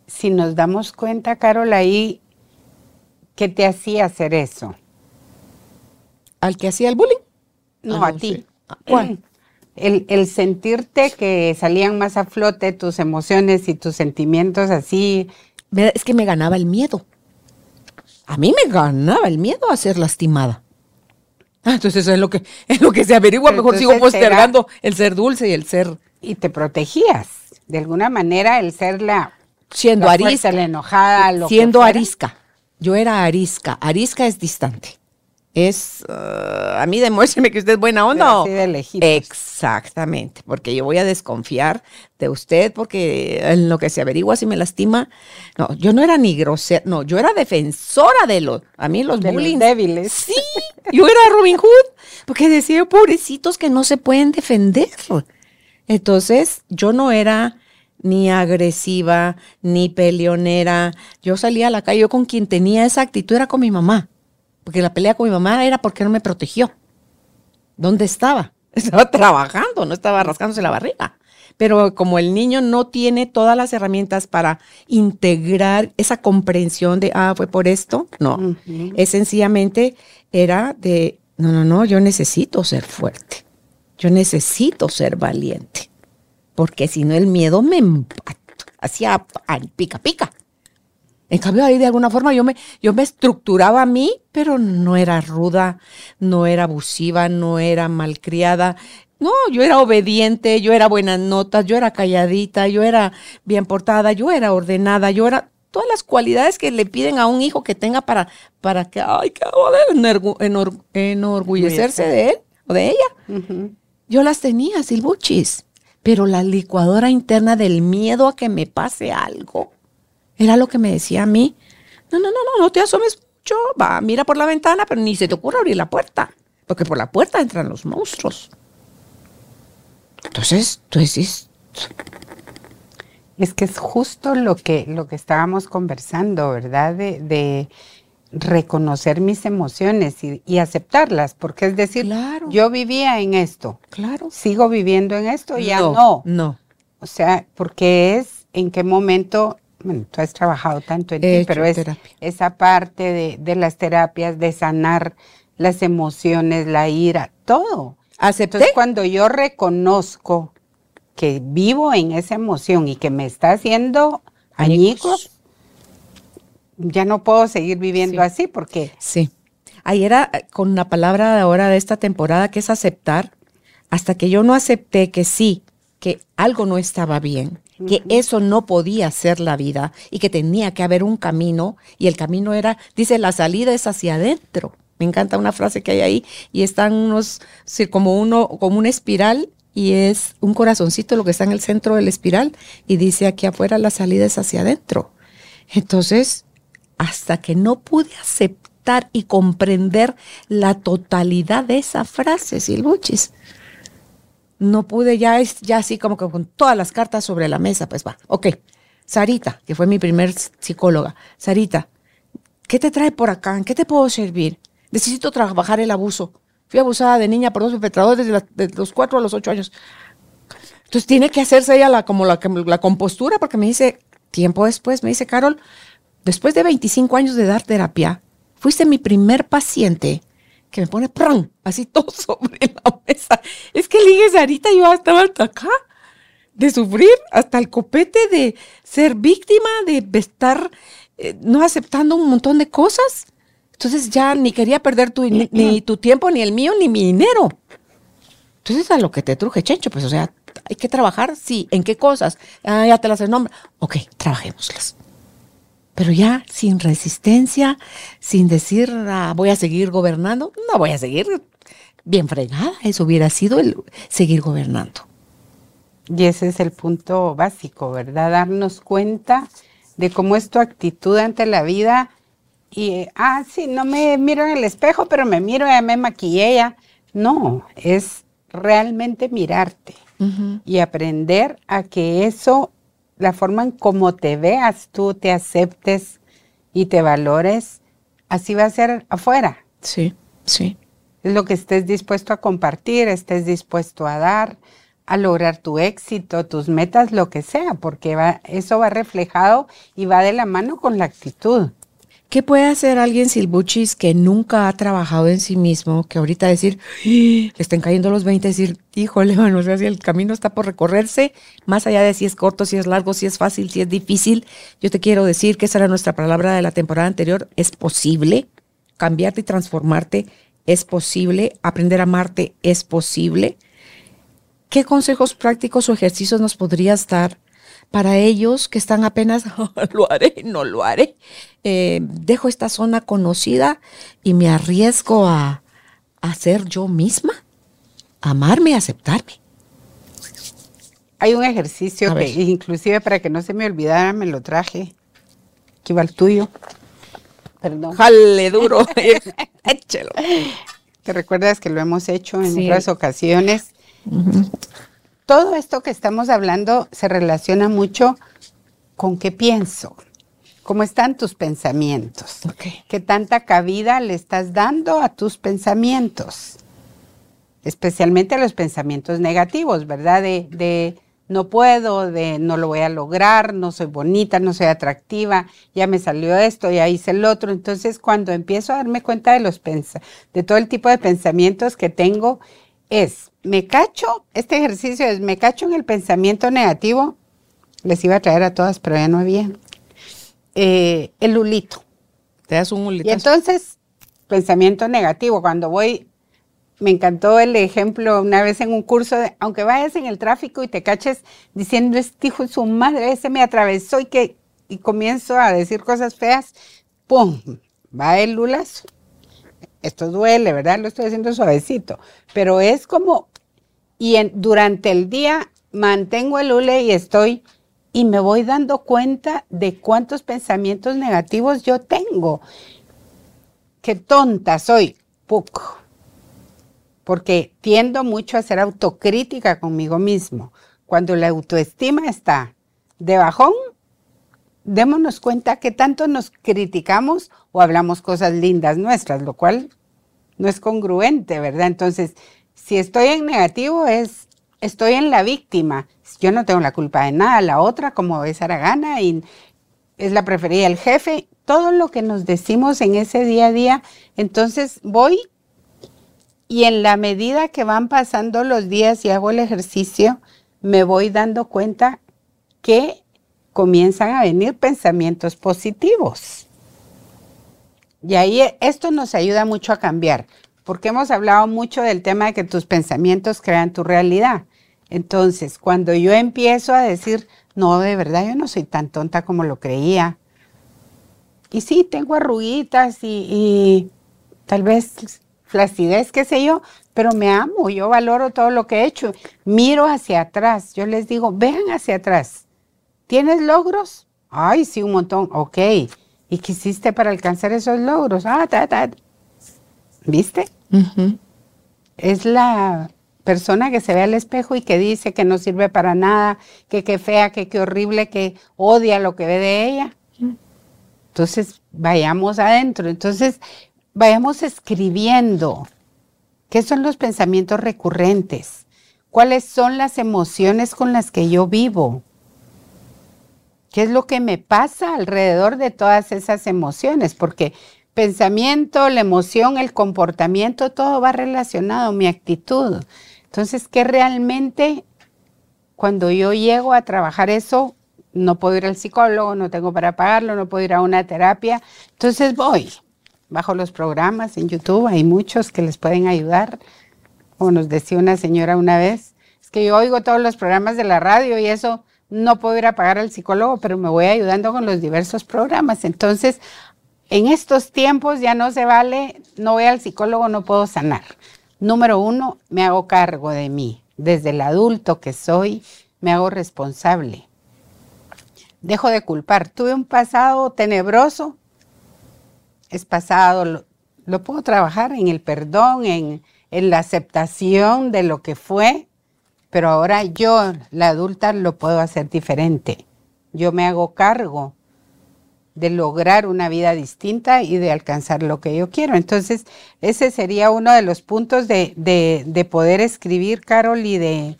si nos damos cuenta, Carol, ahí, ¿qué te hacía hacer eso? ¿Al que hacía el bullying? No, ah, a ti. Ah, ¿Cuál? El, el, sentirte que salían más a flote tus emociones y tus sentimientos así. Es que me ganaba el miedo. A mí me ganaba el miedo a ser lastimada. Ah, entonces eso es lo que, es lo que se averigua. Mejor sigo postergando el ser dulce y el ser. Y te protegías. De alguna manera, el ser la. Siendo arisca. la enojada, lo Siendo arisca. Yo era arisca. Arisca es distante es, uh, a mí demuéstreme que usted es buena onda. Exactamente, porque yo voy a desconfiar de usted porque en lo que se averigua si me lastima, no, yo no era ni grosera, no, yo era defensora de los, a mí los de bullying. débiles. Sí, yo era Robin Hood, porque decía, pobrecitos que no se pueden defender. Entonces, yo no era ni agresiva, ni peleonera. Yo salía a la calle, yo con quien tenía esa actitud era con mi mamá, porque la pelea con mi mamá era porque no me protegió. ¿Dónde estaba? Estaba trabajando, no estaba rascándose la barriga. Pero como el niño no tiene todas las herramientas para integrar esa comprensión de, ah, fue por esto, no. Es sencillamente, era de, no, no, no, yo necesito ser fuerte. Yo necesito ser valiente. Porque si no, el miedo me hacía pica, pica. En cambio, ahí de alguna forma yo me, yo me estructuraba a mí, pero no era ruda, no era abusiva, no era malcriada. No, yo era obediente, yo era buenas notas, yo era calladita, yo era bien portada, yo era ordenada, yo era todas las cualidades que le piden a un hijo que tenga para, para que, ay, que enorgullecerse de él o de ella. Yo las tenía, silbuchis, pero la licuadora interna del miedo a que me pase algo era lo que me decía a mí. No, no, no, no, no te asomes mucho, va, mira por la ventana, pero ni se te ocurra abrir la puerta, porque por la puerta entran los monstruos. Entonces, tú decís... Es que es justo lo que, lo que estábamos conversando, ¿verdad? De, reconocer mis emociones y, aceptarlas, porque es decir, yo vivía en esto, claro. sigo viviendo en esto, ya no. No. O sea, porque es en qué momento, bueno, tú has trabajado tanto en ti, pero es esa parte de, de, las terapias, de sanar las emociones, la ira, todo. Entonces, cuando yo reconozco que vivo en esa emoción y que me está haciendo añicos, ya no puedo seguir viviendo así porque... Sí. Ahí era eh, con la palabra de ahora de esta temporada que es aceptar, hasta que yo no acepté que sí, que algo no estaba bien, que eso no podía ser la vida y que tenía que haber un camino y el camino era, dice, la salida es hacia adentro. Me encanta una frase que hay ahí y están unos, como uno, como una espiral y es un corazoncito lo que está en el centro de la espiral y dice aquí afuera la salida es hacia adentro. Entonces, hasta que no pude aceptar y comprender la totalidad de esa frase, Silbuchis, no pude ya, ya así como que con todas las cartas sobre la mesa, pues va, ok. Sarita, que fue mi primer psicóloga, Sarita, ¿qué te trae por acá? ¿En qué te puedo servir? necesito trabajar el abuso. Fui abusada de niña por dos perpetradores desde los cuatro a los ocho años. Entonces tiene que hacerse ella la, como la, la compostura, porque me dice, tiempo después, me dice, Carol, después de 25 años de dar terapia, fuiste mi primer paciente que me pone ¡pran! así todo sobre la mesa. Es que ligue Sarita, yo estaba hasta acá de sufrir, hasta el copete de ser víctima, de estar no aceptando un montón de cosas. Entonces ya ni quería perder tu, ni, tu tiempo, ni el mío, ni mi dinero. Entonces a lo que te truje, Chencho, pues o sea, hay que trabajar, sí, ¿en qué cosas? Ah, ya te las nombro. Ok, trabajémoslas. Pero ya sin resistencia, sin decir, ah, voy a seguir gobernando, no voy a seguir bien fregada. Eso hubiera sido el seguir gobernando. Y ese es el punto básico, ¿verdad? Darnos cuenta de cómo es tu actitud ante la vida y, ah, sí, no me miro en el espejo, pero me miro, ya me maquillé ya. No, es realmente mirarte y aprender a que eso, la forma en cómo te veas tú, te aceptes y te valores, así va a ser afuera. Sí, sí. Es lo que estés dispuesto a compartir, estés dispuesto a dar, a lograr tu éxito, tus metas, lo que sea, porque va, eso va reflejado y va de la mano con la actitud. ¿Qué puede hacer alguien silbuchis que nunca ha trabajado en sí mismo, que ahorita decir, le estén cayendo los 20, decir, híjole, bueno, si el camino está por recorrerse, más allá de si es corto, si es largo, si es fácil, si es difícil, yo te quiero decir que esa era nuestra palabra de la temporada anterior, es posible, cambiarte y transformarte es posible, aprender a amarte es posible. ¿Qué consejos prácticos o ejercicios nos podrías dar para ellos que están apenas, lo haré, no lo haré, eh, dejo esta zona conocida y me arriesgo a, a ser yo misma, amarme, aceptarme. Hay un ejercicio que inclusive para que no se me olvidara me lo traje. Aquí va el tuyo. Perdón. Jale duro. Échelo. ¿Te recuerdas que lo hemos hecho en otras ocasiones? Todo esto que estamos hablando se relaciona mucho con qué pienso, cómo están tus pensamientos, qué tanta cabida le estás dando a tus pensamientos, especialmente a los pensamientos negativos, ¿verdad? de no puedo, de no lo voy a lograr, no soy bonita, no soy atractiva, ya me salió esto, ya hice el otro. Entonces, cuando empiezo a darme cuenta de los de todo el tipo de pensamientos que tengo, es, me cacho, este ejercicio es, me cacho en el pensamiento negativo, les iba a traer a todas, pero ya no había, eh, el lulito. Te das un lulito. Y entonces, pensamiento negativo, cuando voy me encantó el ejemplo una vez en un curso, de, aunque vayas en el tráfico y te caches diciendo, este hijo su madre, ese me atravesó y que y comienzo a decir cosas feas, ¡pum! Va el lulazo. Esto duele, ¿verdad? Lo estoy haciendo suavecito, pero es como, y durante el día mantengo el hule y estoy, y me voy dando cuenta de cuántos pensamientos negativos yo tengo. Qué tonta soy. Puc porque tiendo mucho a ser autocrítica conmigo mismo. Cuando la autoestima está de bajón, démonos cuenta que tanto nos criticamos o hablamos cosas lindas nuestras, lo cual no es congruente, ¿verdad? Entonces, si estoy en negativo es, estoy en la víctima. Yo no tengo la culpa de nada, la otra como es Aragana y es la preferida del jefe, todo lo que nos decimos en ese día a día, entonces voy y en la medida que van pasando los días y hago el ejercicio, me voy dando cuenta que comienzan a venir pensamientos positivos. Y ahí esto nos ayuda mucho a cambiar, porque hemos hablado mucho del tema de que tus pensamientos crean tu realidad. Entonces, cuando yo empiezo a decir, no, de verdad yo no soy tan tonta como lo creía. Y sí, tengo arruguitas y, y tal vez flacidez, qué sé yo, pero me amo, yo valoro todo lo que he hecho. Miro hacia atrás, yo les digo, vean hacia atrás. ¿Tienes logros? Ay, sí, un montón. Ok. ¿Y qué hiciste para alcanzar esos logros? Ah, ta, ta. ¿Viste? Es la persona que se ve al espejo y que dice que no sirve para nada, que qué fea, que qué horrible, que odia lo que ve de ella. Entonces, vayamos adentro. Entonces, vayamos escribiendo qué son los pensamientos recurrentes, cuáles son las emociones con las que yo vivo, qué es lo que me pasa alrededor de todas esas emociones, porque pensamiento, la emoción, el comportamiento, todo va relacionado, mi actitud. Entonces, ¿qué realmente cuando yo llego a trabajar eso, no puedo ir al psicólogo, no tengo para pagarlo, no puedo ir a una terapia, entonces voy bajo los programas en YouTube, hay muchos que les pueden ayudar. Como nos decía una señora una vez, es que yo oigo todos los programas de la radio y eso no puedo ir a pagar al psicólogo, pero me voy ayudando con los diversos programas. Entonces, en estos tiempos ya no se vale, no voy al psicólogo, no puedo sanar. Número uno, me hago cargo de mí. Desde el adulto que soy, me hago responsable. Dejo de culpar. Tuve un pasado tenebroso, es pasado, lo, puedo trabajar en el perdón, en, en la aceptación de lo que fue, pero ahora yo, la adulta, lo puedo hacer diferente. Yo me hago cargo de lograr una vida distinta y de alcanzar lo que yo quiero. Entonces, ese sería uno de los puntos de, de, de poder escribir, Carol, y de,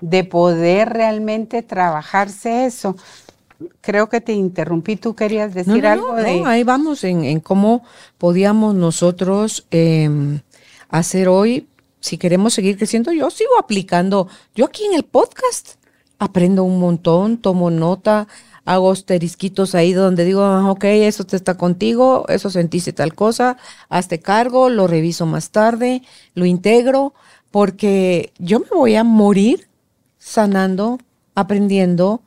de poder realmente trabajarse eso. Creo que te interrumpí, tú querías decir algo de... ahí vamos en, cómo podíamos nosotros em, hacer hoy, si queremos seguir creciendo, yo sigo aplicando, yo aquí en el podcast aprendo un montón, tomo nota, hago asterisquitos ahí donde digo, ah, ok, eso te está contigo, eso sentiste tal cosa, hazte cargo, lo reviso más tarde, lo integro, porque yo me voy a morir sanando, aprendiendo,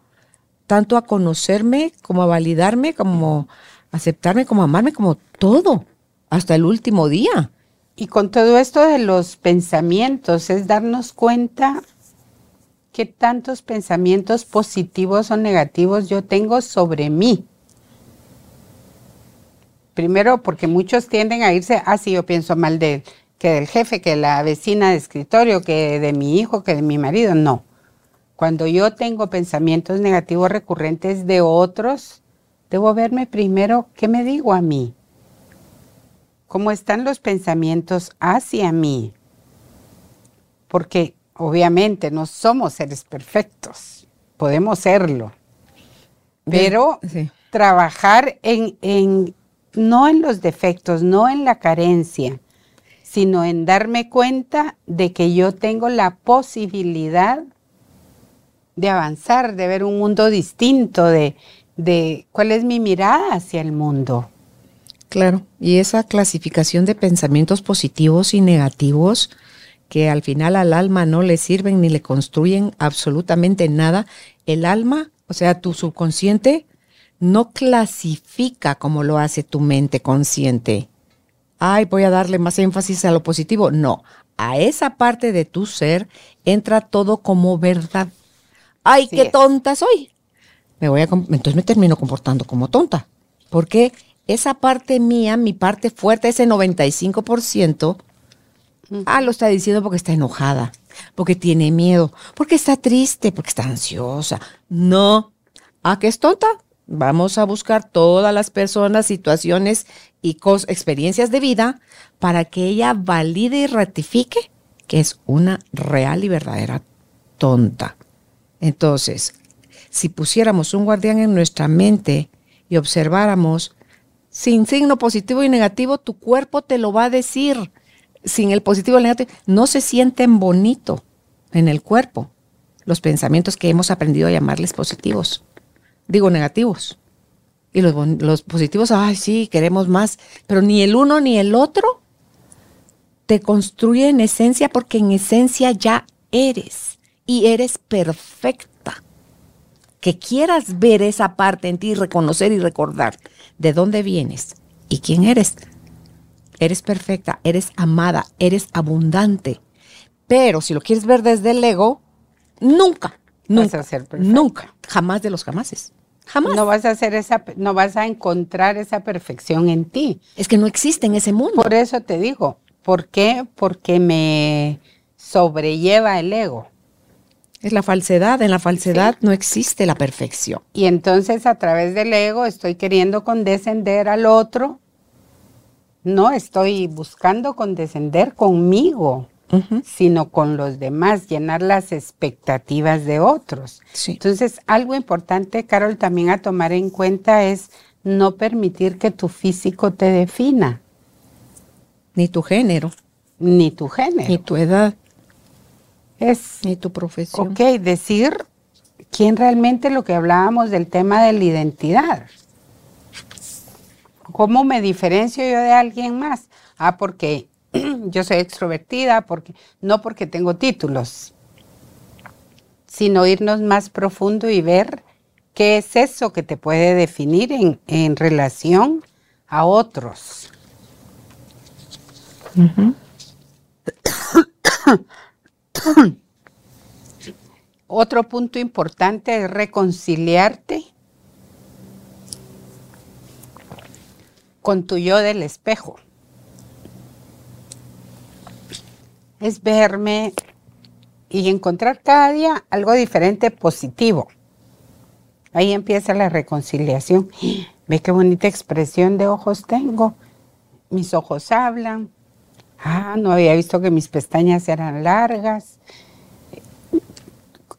tanto a conocerme, como a validarme, como aceptarme, como amarme, como todo, hasta el último día. Y con todo esto de los pensamientos, es darnos cuenta qué tantos pensamientos positivos o negativos yo tengo sobre mí. Primero, porque muchos tienden a irse, ah, sí, yo pienso mal de él, que del jefe, que la vecina de escritorio, que de mi hijo, que de mi marido, no. Cuando yo tengo pensamientos negativos recurrentes de otros, debo verme primero qué me digo a mí, cómo están los pensamientos hacia mí, porque obviamente no somos seres perfectos, podemos serlo, pero trabajar en, en, no en los defectos, no en la carencia, sino en darme cuenta de que yo tengo la posibilidad de avanzar, de ver un mundo distinto, de, de cuál es mi mirada hacia el mundo. Claro, y esa clasificación de pensamientos positivos y negativos que al final al alma no le sirven ni le construyen absolutamente nada, el alma, o sea, tu subconsciente, no clasifica como lo hace tu mente consciente. Ay, voy a darle más énfasis a lo positivo. No, a esa parte de tu ser entra todo como verdad. Ay, qué tonta soy. Me voy a entonces me termino comportando como tonta. Porque esa parte mía, mi parte fuerte, ese 95%, Ah, lo está diciendo porque está enojada, porque tiene miedo, porque está triste, porque está ansiosa. No. ¿A qué es tonta? Vamos a buscar todas las personas, situaciones y experiencias de vida para que ella valide y ratifique que es una real y verdadera tonta. Entonces, si pusiéramos un guardián en nuestra mente y observáramos sin signo positivo y negativo, tu cuerpo te lo va a decir sin el positivo el negativo, no se sienten bonito en el cuerpo los pensamientos que hemos aprendido a llamarles positivos. Digo negativos. Y los, los positivos, ay, sí, queremos más. Pero ni el uno ni el otro te construye en esencia porque en esencia ya eres y eres perfecta. Que quieras ver esa parte en ti, reconocer y recordar de dónde vienes y quién eres eres perfecta, eres amada, eres abundante. Pero si lo quieres ver desde el ego, nunca, nunca, vas a ser nunca, jamás de los jamases. Jamás. No vas a hacer esa, no vas a encontrar esa perfección en ti. Es que no existe en ese mundo. Por eso te digo, ¿por qué? Porque me sobrelleva el ego. Es la falsedad, en la falsedad no existe la perfección. Y entonces a través del ego estoy queriendo condescender al otro no estoy buscando condescender conmigo, sino con los demás, llenar las expectativas de otros. Entonces, algo importante, Carol, también a tomar en cuenta es no permitir que tu físico te defina. Ni tu género. Ni tu género. Ni tu edad. Es. Ni tu profesión. Ok, decir quién realmente lo que hablábamos del tema de la identidad. ¿Cómo me diferencio yo de alguien más? Ah, porque yo soy extrovertida, porque, no porque tengo títulos, sino irnos más profundo y ver qué es eso que te puede definir en, en relación a otros. Otro punto importante es reconciliarte con tu yo del espejo. Es verme y encontrar cada día algo diferente, positivo. Ahí empieza la reconciliación. Ve qué bonita expresión de ojos tengo. Mis ojos hablan. Ah, no había visto que mis pestañas eran largas.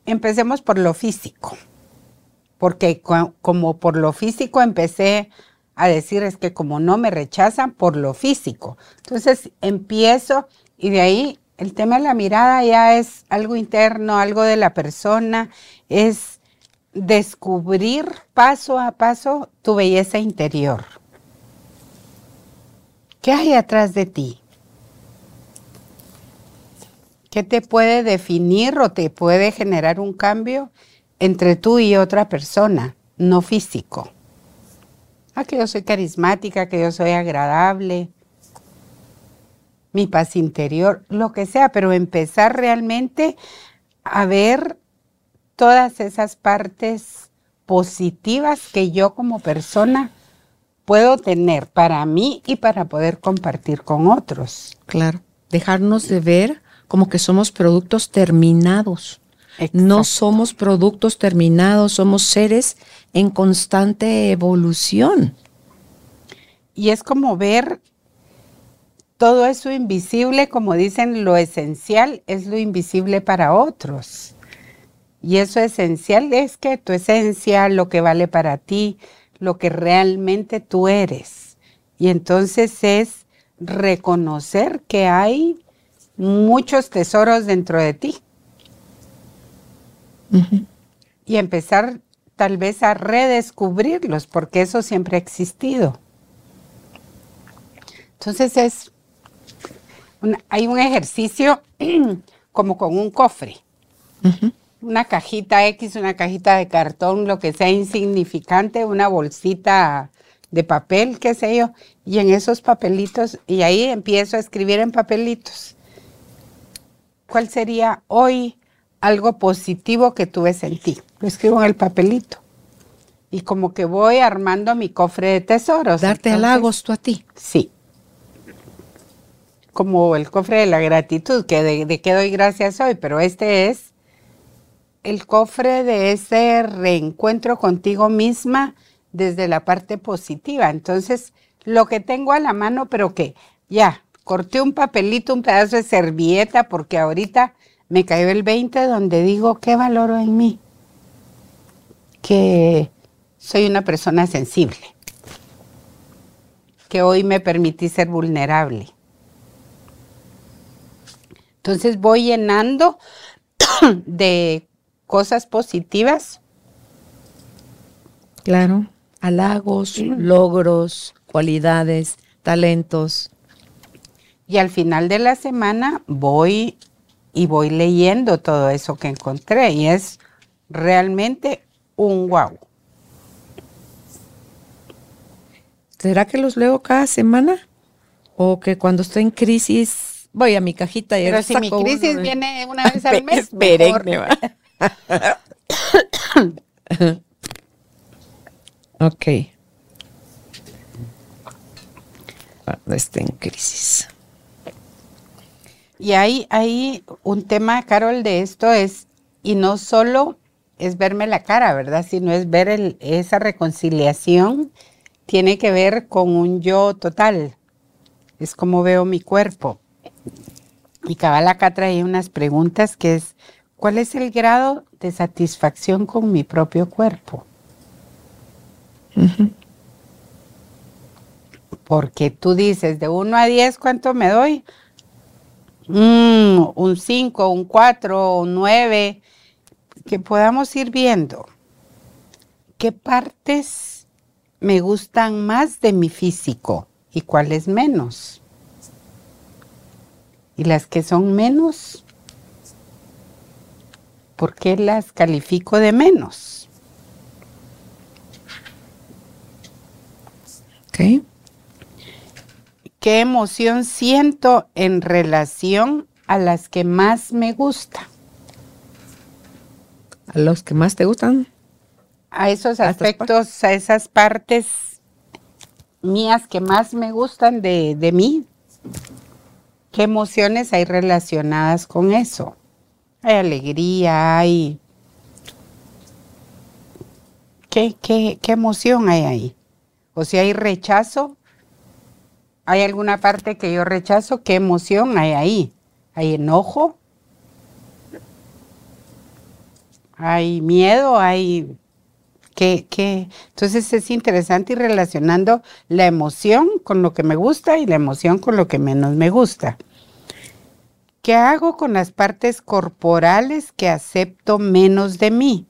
Empecemos por lo físico, porque como por lo físico empecé a decir es que como no me rechazan por lo físico. Entonces empiezo y de ahí el tema de la mirada ya es algo interno, algo de la persona, es descubrir paso a paso tu belleza interior. ¿Qué hay atrás de ti? ¿Qué te puede definir o te puede generar un cambio entre tú y otra persona, no físico? Ah, que yo soy carismática, que yo soy agradable, mi paz interior, lo que sea, pero empezar realmente a ver todas esas partes positivas que yo como persona puedo tener para mí y para poder compartir con otros. Claro. dejarnos de ver como que somos productos terminados. No somos productos terminados, somos seres en constante evolución. Y es como ver todo eso invisible, como dicen, lo esencial es lo invisible para otros. Y eso esencial es que tu esencia, lo que vale para ti, lo que realmente tú eres. Y entonces es reconocer que hay muchos tesoros dentro de ti. Y empezar tal vez a redescubrirlos, porque eso siempre ha existido. Entonces es, hay un ejercicio como con un cofre, una cajita X, una cajita de cartón, lo que sea insignificante, una bolsita de papel, qué sé yo, y en esos papelitos, y ahí empiezo a escribir en papelitos. ¿Cuál sería hoy algo positivo que tuve en ti? Lo escribo en el papelito. Y como que voy armando mi cofre de tesoros. Darte halagos tú a ti. Sí. Como el cofre de la gratitud, que de, de qué doy gracias hoy, pero este es el cofre de ese reencuentro contigo misma desde la parte positiva. Entonces, lo que tengo a la mano, pero que ya, corté un papelito, un pedazo de servilleta, porque ahorita me cayó el 20 donde digo, ¿qué valoro en mí? Que soy una persona sensible, que hoy me permití ser vulnerable. Entonces voy llenando de cosas positivas. Claro halagos, logros, cualidades, talentos. Y al final de la semana voy y voy leyendo todo eso que encontré y es realmente un wow. ¿Será que los leo cada semana? ¿O que cuando estoy en crisis voy a mi cajita y Pero si mi crisis viene una vez al mes, Ok. Cuando esté en crisis. Y hay, hay un tema, Carol, de esto es, y no solo es verme la cara, ¿verdad? Sino es ver esa reconciliación, tiene que ver con un yo total. Es como veo mi cuerpo. Y Cabal acá trae unas preguntas que es, ¿cuál es el grado de satisfacción con mi propio cuerpo? Porque tú dices, de 1 a 10, ¿cuánto me doy? Mm, un 5, un 4, un 9, que podamos ir viendo qué partes me gustan más de mi físico y cuáles menos. Y las que son menos, ¿por qué las califico de menos? ¿Qué emoción siento en relación a las que más me gustan? ¿A los que más te gustan? A esos aspectos, a esas partes mías que más me gustan de, de mí. ¿Qué emociones hay relacionadas con eso? Hay alegría, hay... ¿Qué, qué, qué emoción hay ahí? O si hay rechazo, ¿hay alguna parte que yo rechazo? ¿Qué emoción hay ahí? ¿Hay enojo? ¿Hay miedo? ¿Hay qué, qué? Entonces es interesante ir relacionando la emoción con lo que me gusta y la emoción con lo que menos me gusta. ¿Qué hago con las partes corporales que acepto menos de mí?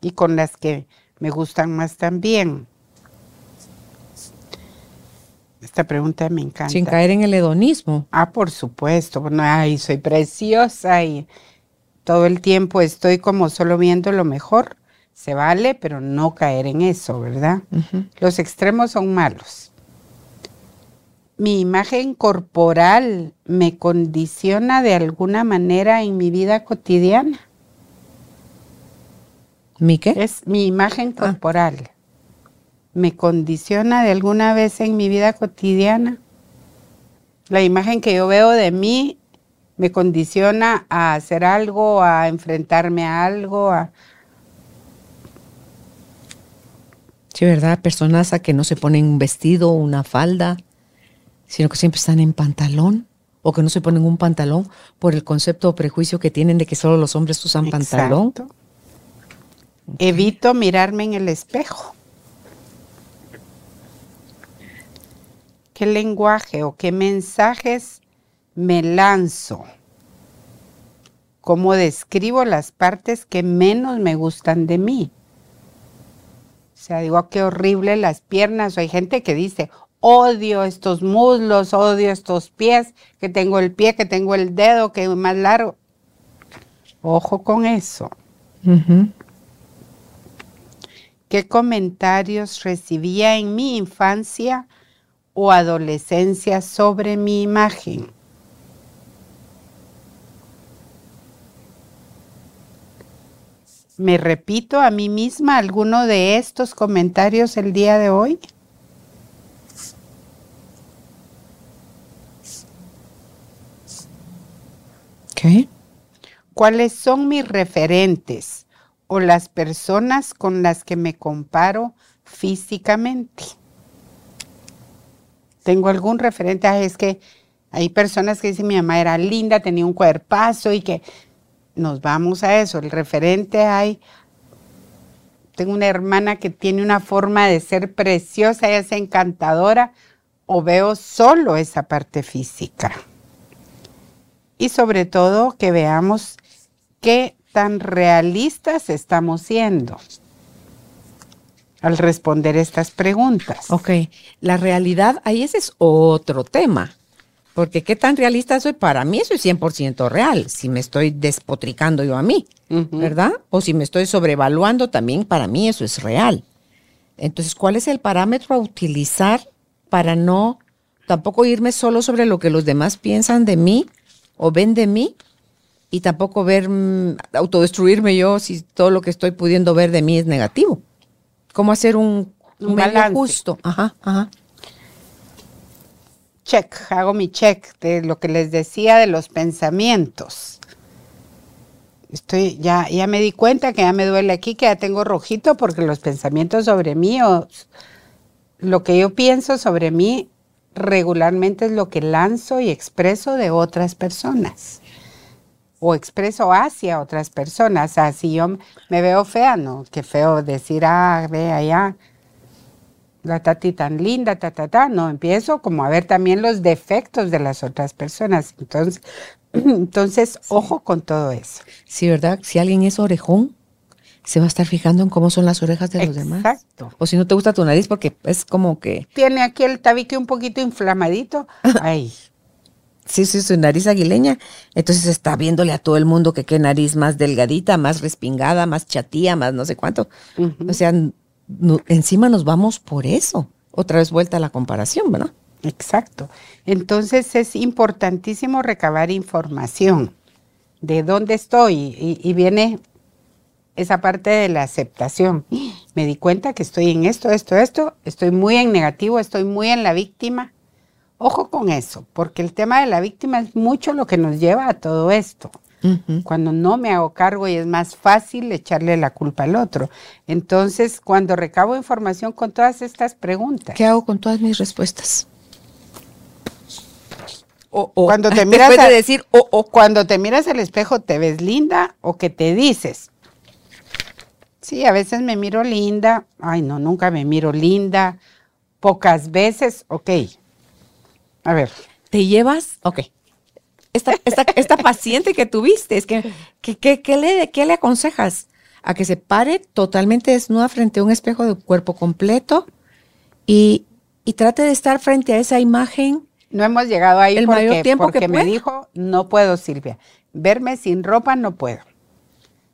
y con las que me gustan más también. Esta pregunta me encanta. Sin caer en el hedonismo. Ah, por supuesto. Bueno, ay, soy preciosa y todo el tiempo estoy como solo viendo lo mejor. Se vale, pero no caer en eso, ¿verdad? Los extremos son malos. Mi imagen corporal me condiciona de alguna manera en mi vida cotidiana. ¿Mi qué? Es mi imagen ah. corporal. me condiciona de alguna vez en mi vida cotidiana. La imagen que yo veo de mí me condiciona a hacer algo, a enfrentarme a algo, a... Sí, ¿verdad? Personas a que no se ponen un vestido, una falda, sino que siempre están en pantalón o que no se ponen un pantalón por el concepto o prejuicio que tienen de que solo los hombres usan pantalón. Evito mirarme en el espejo. ¿Qué lenguaje o qué mensajes me lanzo? ¿Cómo describo las partes que menos me gustan de mí? O sea, digo, ah, qué horrible las piernas. O hay gente que dice, odio estos muslos, odio estos pies, que tengo el pie, que tengo el dedo, que es más largo. Ojo con eso. ¿Qué comentarios recibía en mi infancia o adolescencia sobre mi imagen? ¿Me repito a mí misma alguno de estos comentarios el día de hoy? ¿Cuáles son mis referentes o las personas con las que me comparo físicamente? ¿Tengo algún referente? Ah, es que hay personas que dicen mi mamá era linda, tenía un cuerpazo y que nos vamos a eso. El referente hay. Tengo una hermana que tiene una forma de ser preciosa, y es encantadora, o veo solo esa parte física y sobre todo que veamos qué tan realistas estamos siendo al responder estas preguntas. Ok, la realidad, ahí ese es otro tema, porque qué tan realista soy, para mí eso es 100% real, si me estoy despotricando yo a mí, ¿verdad? O si me estoy sobrevaluando, también para mí eso es real. Entonces, ¿cuál es el parámetro a utilizar para no tampoco irme solo sobre lo que los demás piensan de mí, o ven de mí y tampoco ver, mm, autodestruirme yo si todo lo que estoy pudiendo ver de mí es negativo. ¿Cómo hacer un, un, balance justo? Ajá, ajá. Check, hago mi check de lo que les decía de los pensamientos. Estoy, ya, ya me di cuenta que ya me duele aquí, que ya tengo rojito porque los pensamientos sobre mí o lo que yo pienso sobre mí regularmente es lo que lanzo y expreso de otras personas o expreso hacia otras personas. O sea, si yo me veo fea, no, qué feo decir, ah, ve allá, la tati tan linda, ta, ta, ta. No, empiezo como a ver también los defectos de las otras personas. Entonces, entonces ojo con todo eso. Sí, ¿verdad? Si alguien es orejón, se va a estar fijando en cómo son las orejas de los demás. Exacto. O si no te gusta tu nariz, porque es como que. Tiene aquí el tabique un poquito inflamadito. Ay. Sí, sí, su nariz aguileña. Entonces está viéndole a todo el mundo que qué nariz más delgadita, más respingada, más chatía, más no sé cuánto. O sea, encima nos vamos por eso. Otra vez vuelta a la comparación, ¿verdad? Exacto. Entonces es importantísimo recabar información de dónde estoy y viene esa parte de la aceptación. Me di cuenta que estoy en esto, esto, esto, estoy muy en negativo, estoy muy en la víctima. Ojo con eso, porque el tema de la víctima es mucho lo que nos lleva a todo esto. Cuando no me hago cargo y es más fácil echarle la culpa al otro. Entonces, cuando recabo información con todas estas preguntas. ¿Qué hago con todas mis respuestas? O, cuando te miras decir o, cuando te miras al espejo te ves linda o que te dices Sí, a veces me miro linda. Ay, no, nunca me miro linda. Pocas veces, ok. A ver. ¿Te llevas? Ok. Esta, esta, paciente que tuviste, es que, ¿qué le, ¿qué le aconsejas? A que se pare totalmente desnuda frente a un espejo de cuerpo completo y, trate de estar frente a esa imagen. No hemos llegado ahí el porque, mayor tiempo porque que me dijo, no puedo, Silvia. Verme sin ropa no puedo.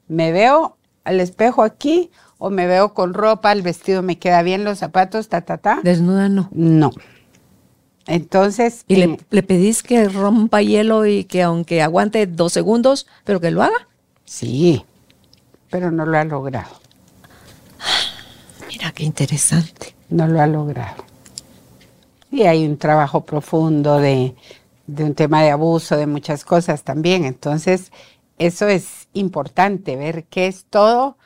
Me veo al espejo aquí o me veo con ropa, el vestido me queda bien, los zapatos, ta, ta, ta. Desnuda no. No. Entonces. ¿Y le, eh, le, pedís que rompa hielo y que aunque aguante dos segundos, pero que lo haga? Sí, pero no lo ha logrado. Mira qué interesante. no lo ha logrado. Y hay un trabajo profundo de, de un tema de abuso, de muchas cosas también. Entonces, eso es importante, ver qué es todo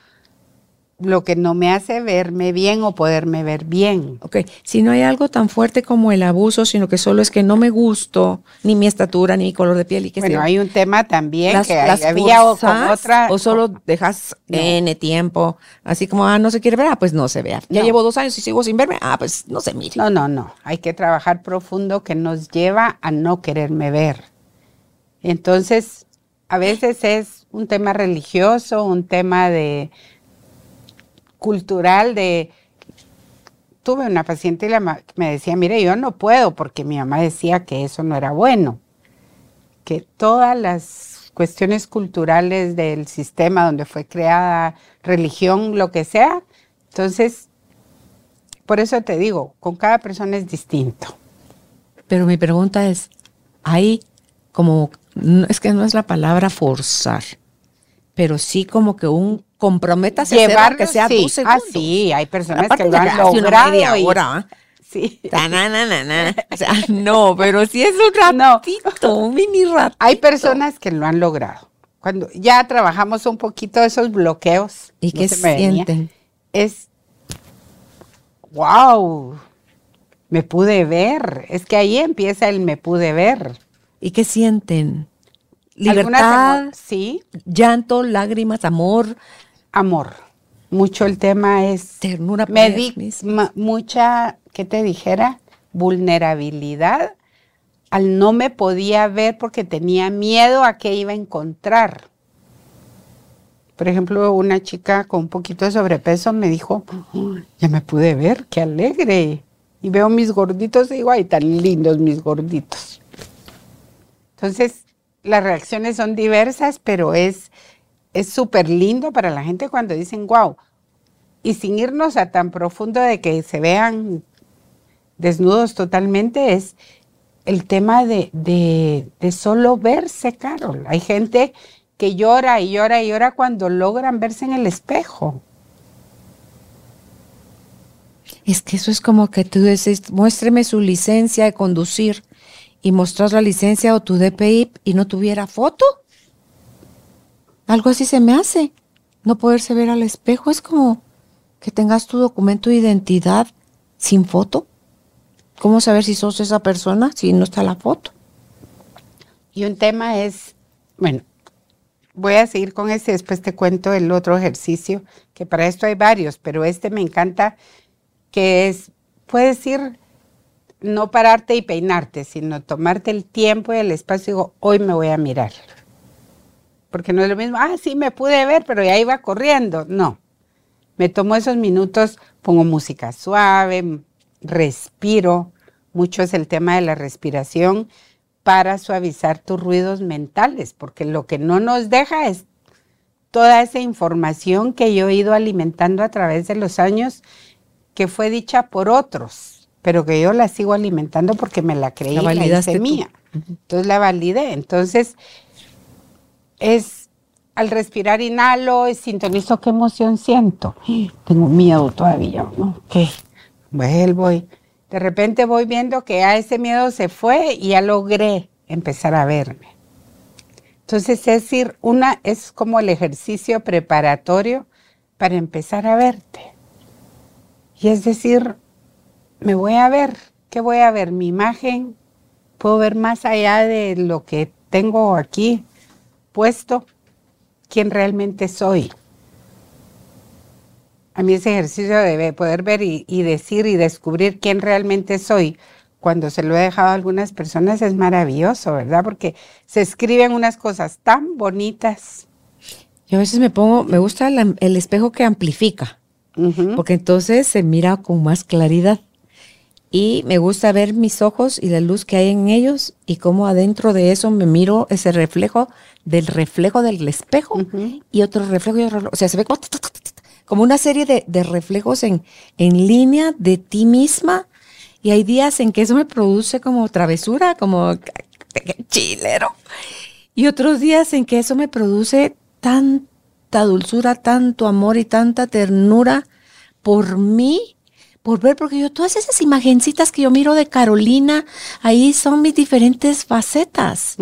lo que no me hace verme bien o poderme ver bien. Ok, si no hay algo tan fuerte como el abuso, sino que solo es que no me gusto ni mi estatura ni mi color de piel y que Bueno, hay un tema también las, que las había o con otra o solo dejas No. N tiempo, así como, ah, no se quiere ver, ah, pues no se vea. Ya No. llevo dos años y sigo sin verme, ah, pues no se mire. No, no, no. Hay que trabajar profundo que nos lleva a no quererme ver. Entonces, a veces es un tema religioso, un tema de cultural de tuve una paciente y la me decía, mire, yo no puedo porque mi mamá decía que eso no era bueno. Que todas las cuestiones culturales del sistema donde fue creada religión, lo que sea, entonces por eso te digo, con cada persona es distinto. Pero mi pregunta es, hay como, no, es que no es la palabra forzar, pero sí como que un comprométase a Llevarlo, aunque sea sí. dos segundos. Ah, sí, hay personas Aparte que lo han logrado. media y- hora, ¿ah? sí. Ta, na, na, na, na. O sea, no, pero sí es un No. ratito, un mini rato. Hay personas que lo han logrado. Cuando ya trabajamos un poquito esos bloqueos. ¿Y no qué se sienten? Es, wow, me pude ver. Es que ahí empieza el me pude ver. ¿Y qué sienten? Libertad, sí, llanto, lágrimas, amor, amor. Mucho el tema es ternura me di mucha, ¿qué te dijera? Vulnerabilidad al no me podía ver porque tenía miedo a qué iba a encontrar. Por ejemplo, una chica con un poquito de sobrepeso me dijo, "Uy, ya me pude ver, qué alegre. Y veo mis gorditos y digo, ay, tan lindos mis gorditos. Entonces, las reacciones son diversas, pero es es súper lindo para la gente cuando dicen, wow. Y sin irnos a tan profundo de que se vean desnudos totalmente, es el tema de, de, de solo verse, Carol. Hay gente que llora y llora y llora cuando logran verse en el espejo. Es que eso es como que tú dices, muéstreme su licencia de conducir y mostrar la licencia o tu DPI y no tuviera foto. Algo así se me hace. No poderse ver al espejo es como que tengas tu documento de identidad sin foto. ¿Cómo saber si sos esa persona si no está la foto? Y un tema es, bueno, voy a seguir con ese, después te cuento el otro ejercicio, que para esto hay varios, pero este me encanta, que es, puedes ir, no pararte y peinarte, sino tomarte el tiempo y el espacio digo, hoy me voy a mirar. Porque no es lo mismo, ah, sí, me pude ver, pero ya iba corriendo. No, me tomo esos minutos, pongo música suave, respiro, mucho es el tema de la respiración para suavizar tus ruidos mentales, porque lo que no nos deja es toda esa información que yo he ido alimentando a través de los años, que fue dicha por otros, pero que yo la sigo alimentando porque me la creí, La la, hice mía. Entonces la validé. Entonces es al respirar inhalo y sintonizo qué emoción siento. Tengo miedo todavía, ¿no? ¿Qué? Vuelvo y de repente voy viendo que ya ese miedo se fue y ya logré empezar a verme. Entonces es decir, una es como el ejercicio preparatorio para empezar a verte. Y es decir, me voy a ver, ¿qué voy a ver? Mi imagen, puedo ver más allá de lo que tengo aquí puesto, quién realmente soy. A mí ese ejercicio de poder ver y, y, decir y descubrir quién realmente soy, cuando se lo he dejado a algunas personas, es maravilloso, ¿verdad? Porque se escriben unas cosas tan bonitas. Yo a veces me pongo, me gusta el, el espejo que amplifica, uh -huh. porque entonces se mira con más claridad. Y me gusta ver mis ojos y la luz que hay en ellos y cómo adentro de eso me miro ese reflejo del reflejo del espejo uh -huh. y otro reflejo y otro reflejo. O sea, se ve como, como una serie de, de reflejos en, en línea de ti misma. Y hay días en que eso me produce como travesura, como chilero. Y otros días en que eso me produce tanta dulzura, tanto amor y tanta ternura por mí por ver, porque yo todas esas imagencitas que yo miro de Carolina, ahí son mis diferentes facetas,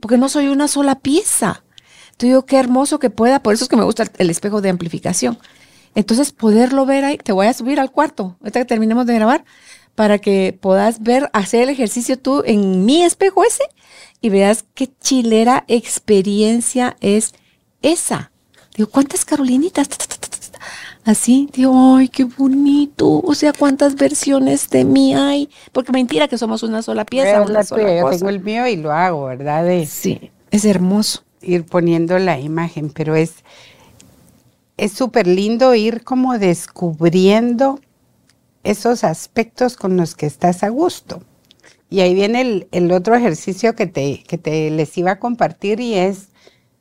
porque no soy una sola pieza. Entonces digo, qué hermoso que pueda, por eso es que me gusta el, espejo de amplificación. Entonces, poderlo ver ahí, te voy a subir al cuarto, ahorita que terminemos de grabar, para que puedas ver, hacer el ejercicio tú en mi espejo ese y veas qué chilera experiencia es esa. Digo, ¿cuántas Carolinitas? Así, digo, ay, qué bonito. O sea, ¿cuántas versiones de mí hay? Porque mentira que somos una sola pieza. Una sola yo tengo el mío y lo hago, ¿verdad? sí, es hermoso. Ir poniendo la imagen, pero es es súper lindo ir como descubriendo esos aspectos con los que estás a gusto. Y ahí viene el, otro ejercicio que te, que te les iba a compartir y es,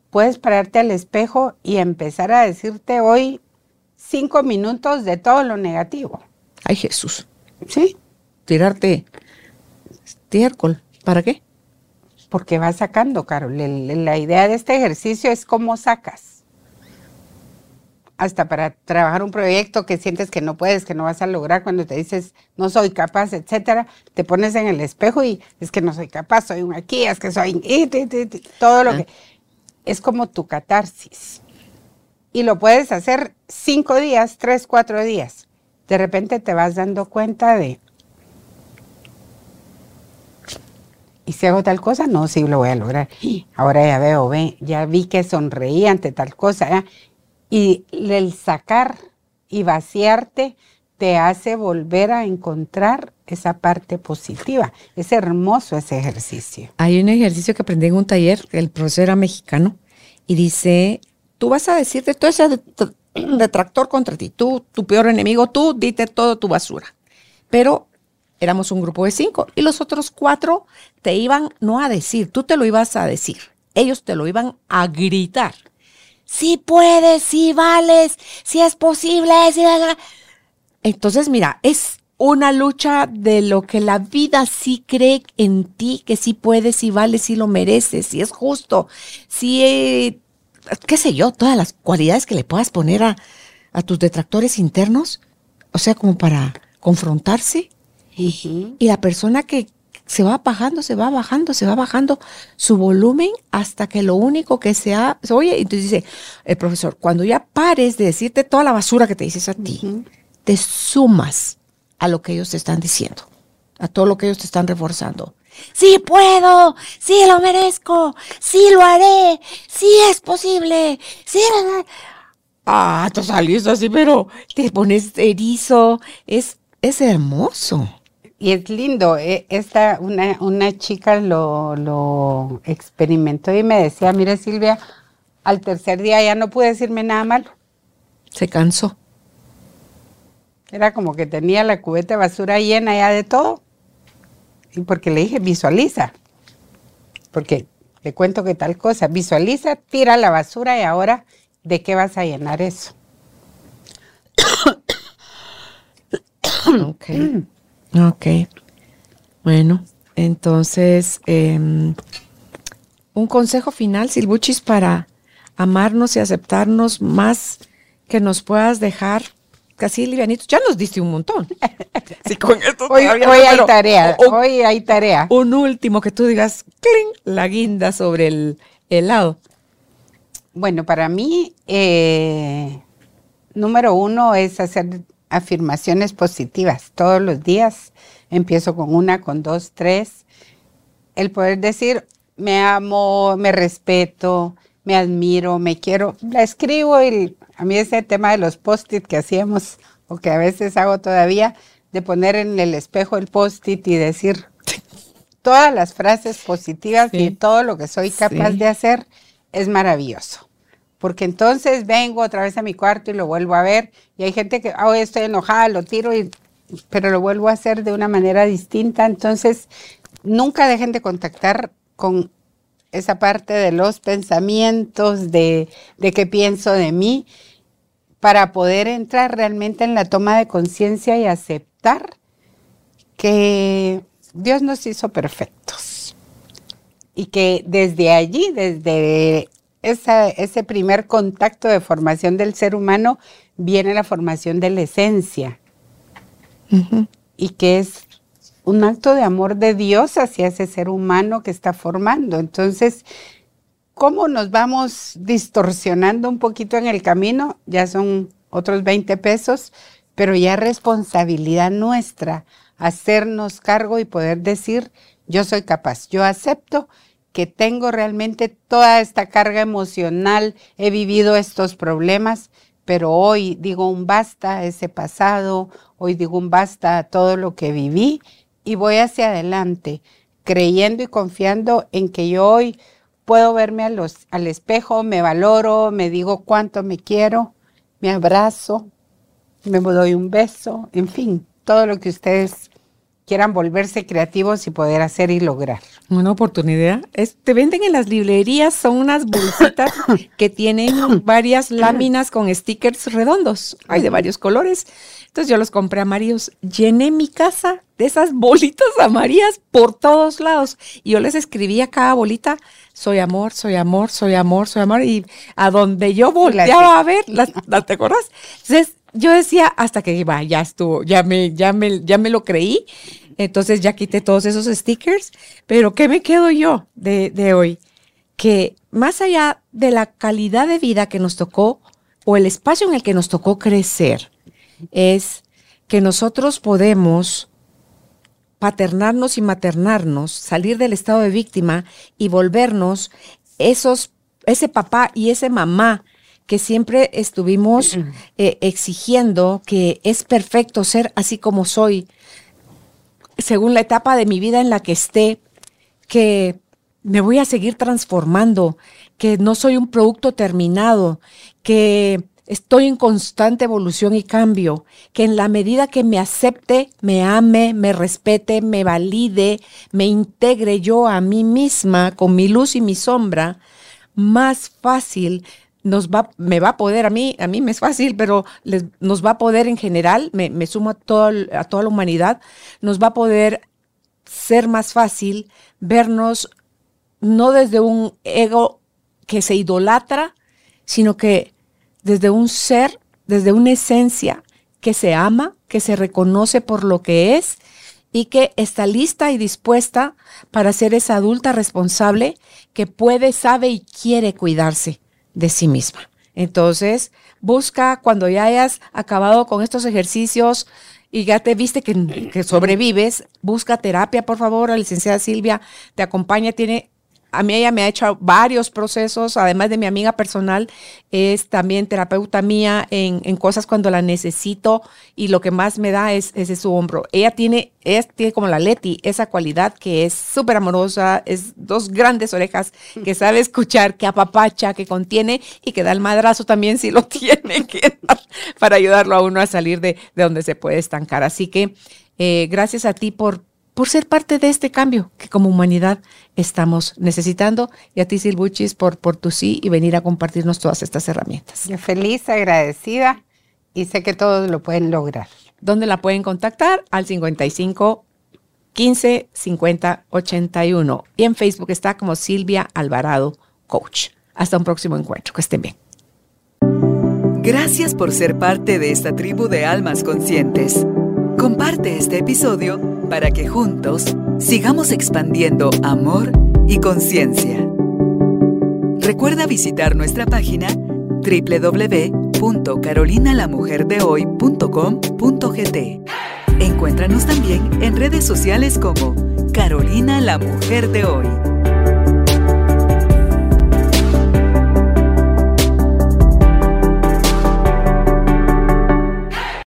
puedes pararte al espejo y empezar a decirte hoy cinco minutos de todo lo negativo. Ay Jesús. ¿Sí? Tirarte estiércol. ¿Para qué? Porque vas sacando, Carol. la idea de este ejercicio es cómo sacas hasta para trabajar un proyecto que sientes que no puedes, que no vas a lograr, cuando te dices no soy capaz, etcétera, te pones en el espejo y es que no soy capaz, soy un aquí, es que soy todo lo que es como tu catarsis. Y lo puedes hacer cinco días, tres, cuatro días. De repente te vas dando cuenta de ¿Y si hago tal cosa? No, sí lo voy a lograr. Ahora ya veo, ve, ya vi que sonreí ante tal cosa. Y el sacar y vaciarte te hace volver a encontrar esa parte positiva. Es hermoso ese ejercicio. Hay un ejercicio que aprendí en un taller, el profesor era mexicano, y dice, tú vas a decirte todo ese detractor contra ti, tú, tu peor enemigo, tú dite todo tu basura. Pero éramos un grupo de cinco y los otros cuatro te iban no a decir, tú te lo ibas a decir, ellos te lo iban a gritar sí puedes, sí vales, sí es posible. Entonces, mira, es una lucha de lo que la vida sí cree en ti, que sí puedes, sí vales, sí lo mereces, sí es justo, sí, eh, qué sé yo, todas las cualidades que le puedas poner a, a tus detractores internos, o sea, como para confrontarse. Y la persona que, se va bajando, se va bajando, se va bajando su volumen hasta que lo único que se, ha, oye. Entonces dice el profesor, cuando ya pares de decirte toda la basura que te dices a ti, te sumas a lo que ellos te están diciendo, a todo lo que ellos te están reforzando. Sí puedo, sí lo merezco, sí lo haré, sí es posible, sí. Ah, tú salís así, pero te pones erizo, es, es hermoso y es lindo. E, esta, una, una chica lo, lo, experimentó y me decía, mire Silvia, al tercer día ya no pude decirme nada malo. Se cansó. Era como que tenía la cubeta de basura llena ya de todo. Porque le dije, visualiza. Porque le cuento que tal cosa, visualiza, tira la basura y ahora, ¿de qué vas a llenar eso? ok. Ok. Bueno, entonces, em, un consejo final, Silbuchis, para amarnos y aceptarnos más que nos puedas dejar casi livianitos. Ya nos diste un montón. hoy, hay tarea, hoy hay tarea. Un último que tú digas, ¡cling! la guinda sobre el helado. Bueno, para mí, eh, número uno es hacer afirmaciones positivas todos los días. Empiezo con una, con dos, tres. El poder decir, me amo, me respeto, me admiro, me quiero. La escribo y a mí ese tema de los post-it que hacíamos o que a veces hago todavía, de poner en el espejo el post-it y decir todas las frases positivas y todo lo que soy capaz de hacer es maravilloso. Porque entonces vengo otra vez a mi cuarto y lo vuelvo a ver y hay gente que, hoy estoy enojada, lo tiro, y, pero lo vuelvo a hacer de una manera distinta. Entonces, nunca dejen de contactar con esa parte de los pensamientos, de, de qué pienso de mí, para poder entrar realmente en la toma de conciencia y aceptar que Dios nos hizo perfectos. Y que desde allí, desde ese primer contacto de formación del ser humano, viene la formación de la esencia. y que es un acto de amor de Dios hacia ese ser humano que está formando. Entonces, ¿cómo nos vamos distorsionando un poquito en el camino? Ya son otros 20 pesos, pero ya es responsabilidad nuestra hacernos cargo y poder decir, yo soy capaz, yo acepto que tengo realmente toda esta carga emocional, he vivido estos problemas, pero hoy digo un basta a ese pasado, hoy digo un basta a todo lo que viví y voy hacia adelante, creyendo y confiando en que yo hoy puedo verme al espejo, me valoro, me digo cuánto me quiero, me abrazo, me doy un beso, en fin, todo lo que ustedes quieran volverse creativos y poder hacer y lograr. Una oportunidad. te venden en las librerías, son unas bolsitas que tienen varias láminas con stickers redondos. Hay de varios colores. Entonces yo los compré amarillos. Llené mi casa de esas bolitas amarillas por todos lados. Y yo les escribía cada bolita, soy amor, soy amor, soy amor, soy amor. Y a donde yo volteaba a ver, las, ¿te acuerdas? Entonces yo decía hasta que iba, ya estuvo, ya me, ya me, ya me lo creí. Entonces ya quité todos esos stickers. Pero ¿qué me quedo yo de, de hoy? Que más allá de la calidad de vida que nos tocó o el espacio en el que nos tocó crecer, es que nosotros podemos paternarnos y maternarnos, salir del estado de víctima y volvernos esos, ese papá y ese mamá que siempre estuvimos eh, exigiendo que es perfecto ser así como soy, según la etapa de mi vida en la que esté, que me voy a seguir transformando, que no soy un producto terminado, que estoy en constante evolución y cambio, que en la medida que me acepte, me ame, me respete, me valide, me integre yo a mí misma con mi luz y mi sombra, más fácil nos va, me va a poder, a mí, a mí me es fácil, pero les, nos va a poder en general, me, me sumo a, todo, a toda la humanidad, nos va a poder ser más fácil vernos no desde un ego que se idolatra, sino que desde un ser, desde una esencia que se ama, que se reconoce por lo que es y que está lista y dispuesta para ser esa adulta responsable que puede, sabe y quiere cuidarse de sí misma. Entonces, busca cuando ya hayas acabado con estos ejercicios y ya te viste que, que sobrevives, busca terapia, por favor. La licenciada Silvia te acompaña, tiene a mí ella me ha hecho varios procesos, además de mi amiga personal, es también terapeuta mía en, cosas cuando la necesito y lo que más me da es, es su hombro. Ella tiene, es, tiene como la Leti, esa cualidad que es súper amorosa, es dos grandes orejas que sabe escuchar, que apapacha, que contiene y que da el madrazo también si lo tiene que para ayudarlo a uno a salir de, donde se puede estancar. Así que eh, gracias a ti por por ser parte de este cambio que como humanidad estamos necesitando. Y a ti, Silbuchis, por, por tu sí y venir a compartirnos todas estas herramientas. Yo feliz, agradecida y sé que todos lo pueden lograr. ¿Dónde la pueden contactar? Al 55 15 50 81. Y en Facebook está como Silvia Alvarado Coach. Hasta un próximo encuentro. Que estén bien. Gracias por ser parte de esta tribu de almas conscientes. Comparte este episodio para que juntos sigamos expandiendo amor y conciencia. Recuerda visitar nuestra página www.carolinalamujerdehoy.com.gt. Encuéntranos también en redes sociales como Carolina la Mujer de Hoy.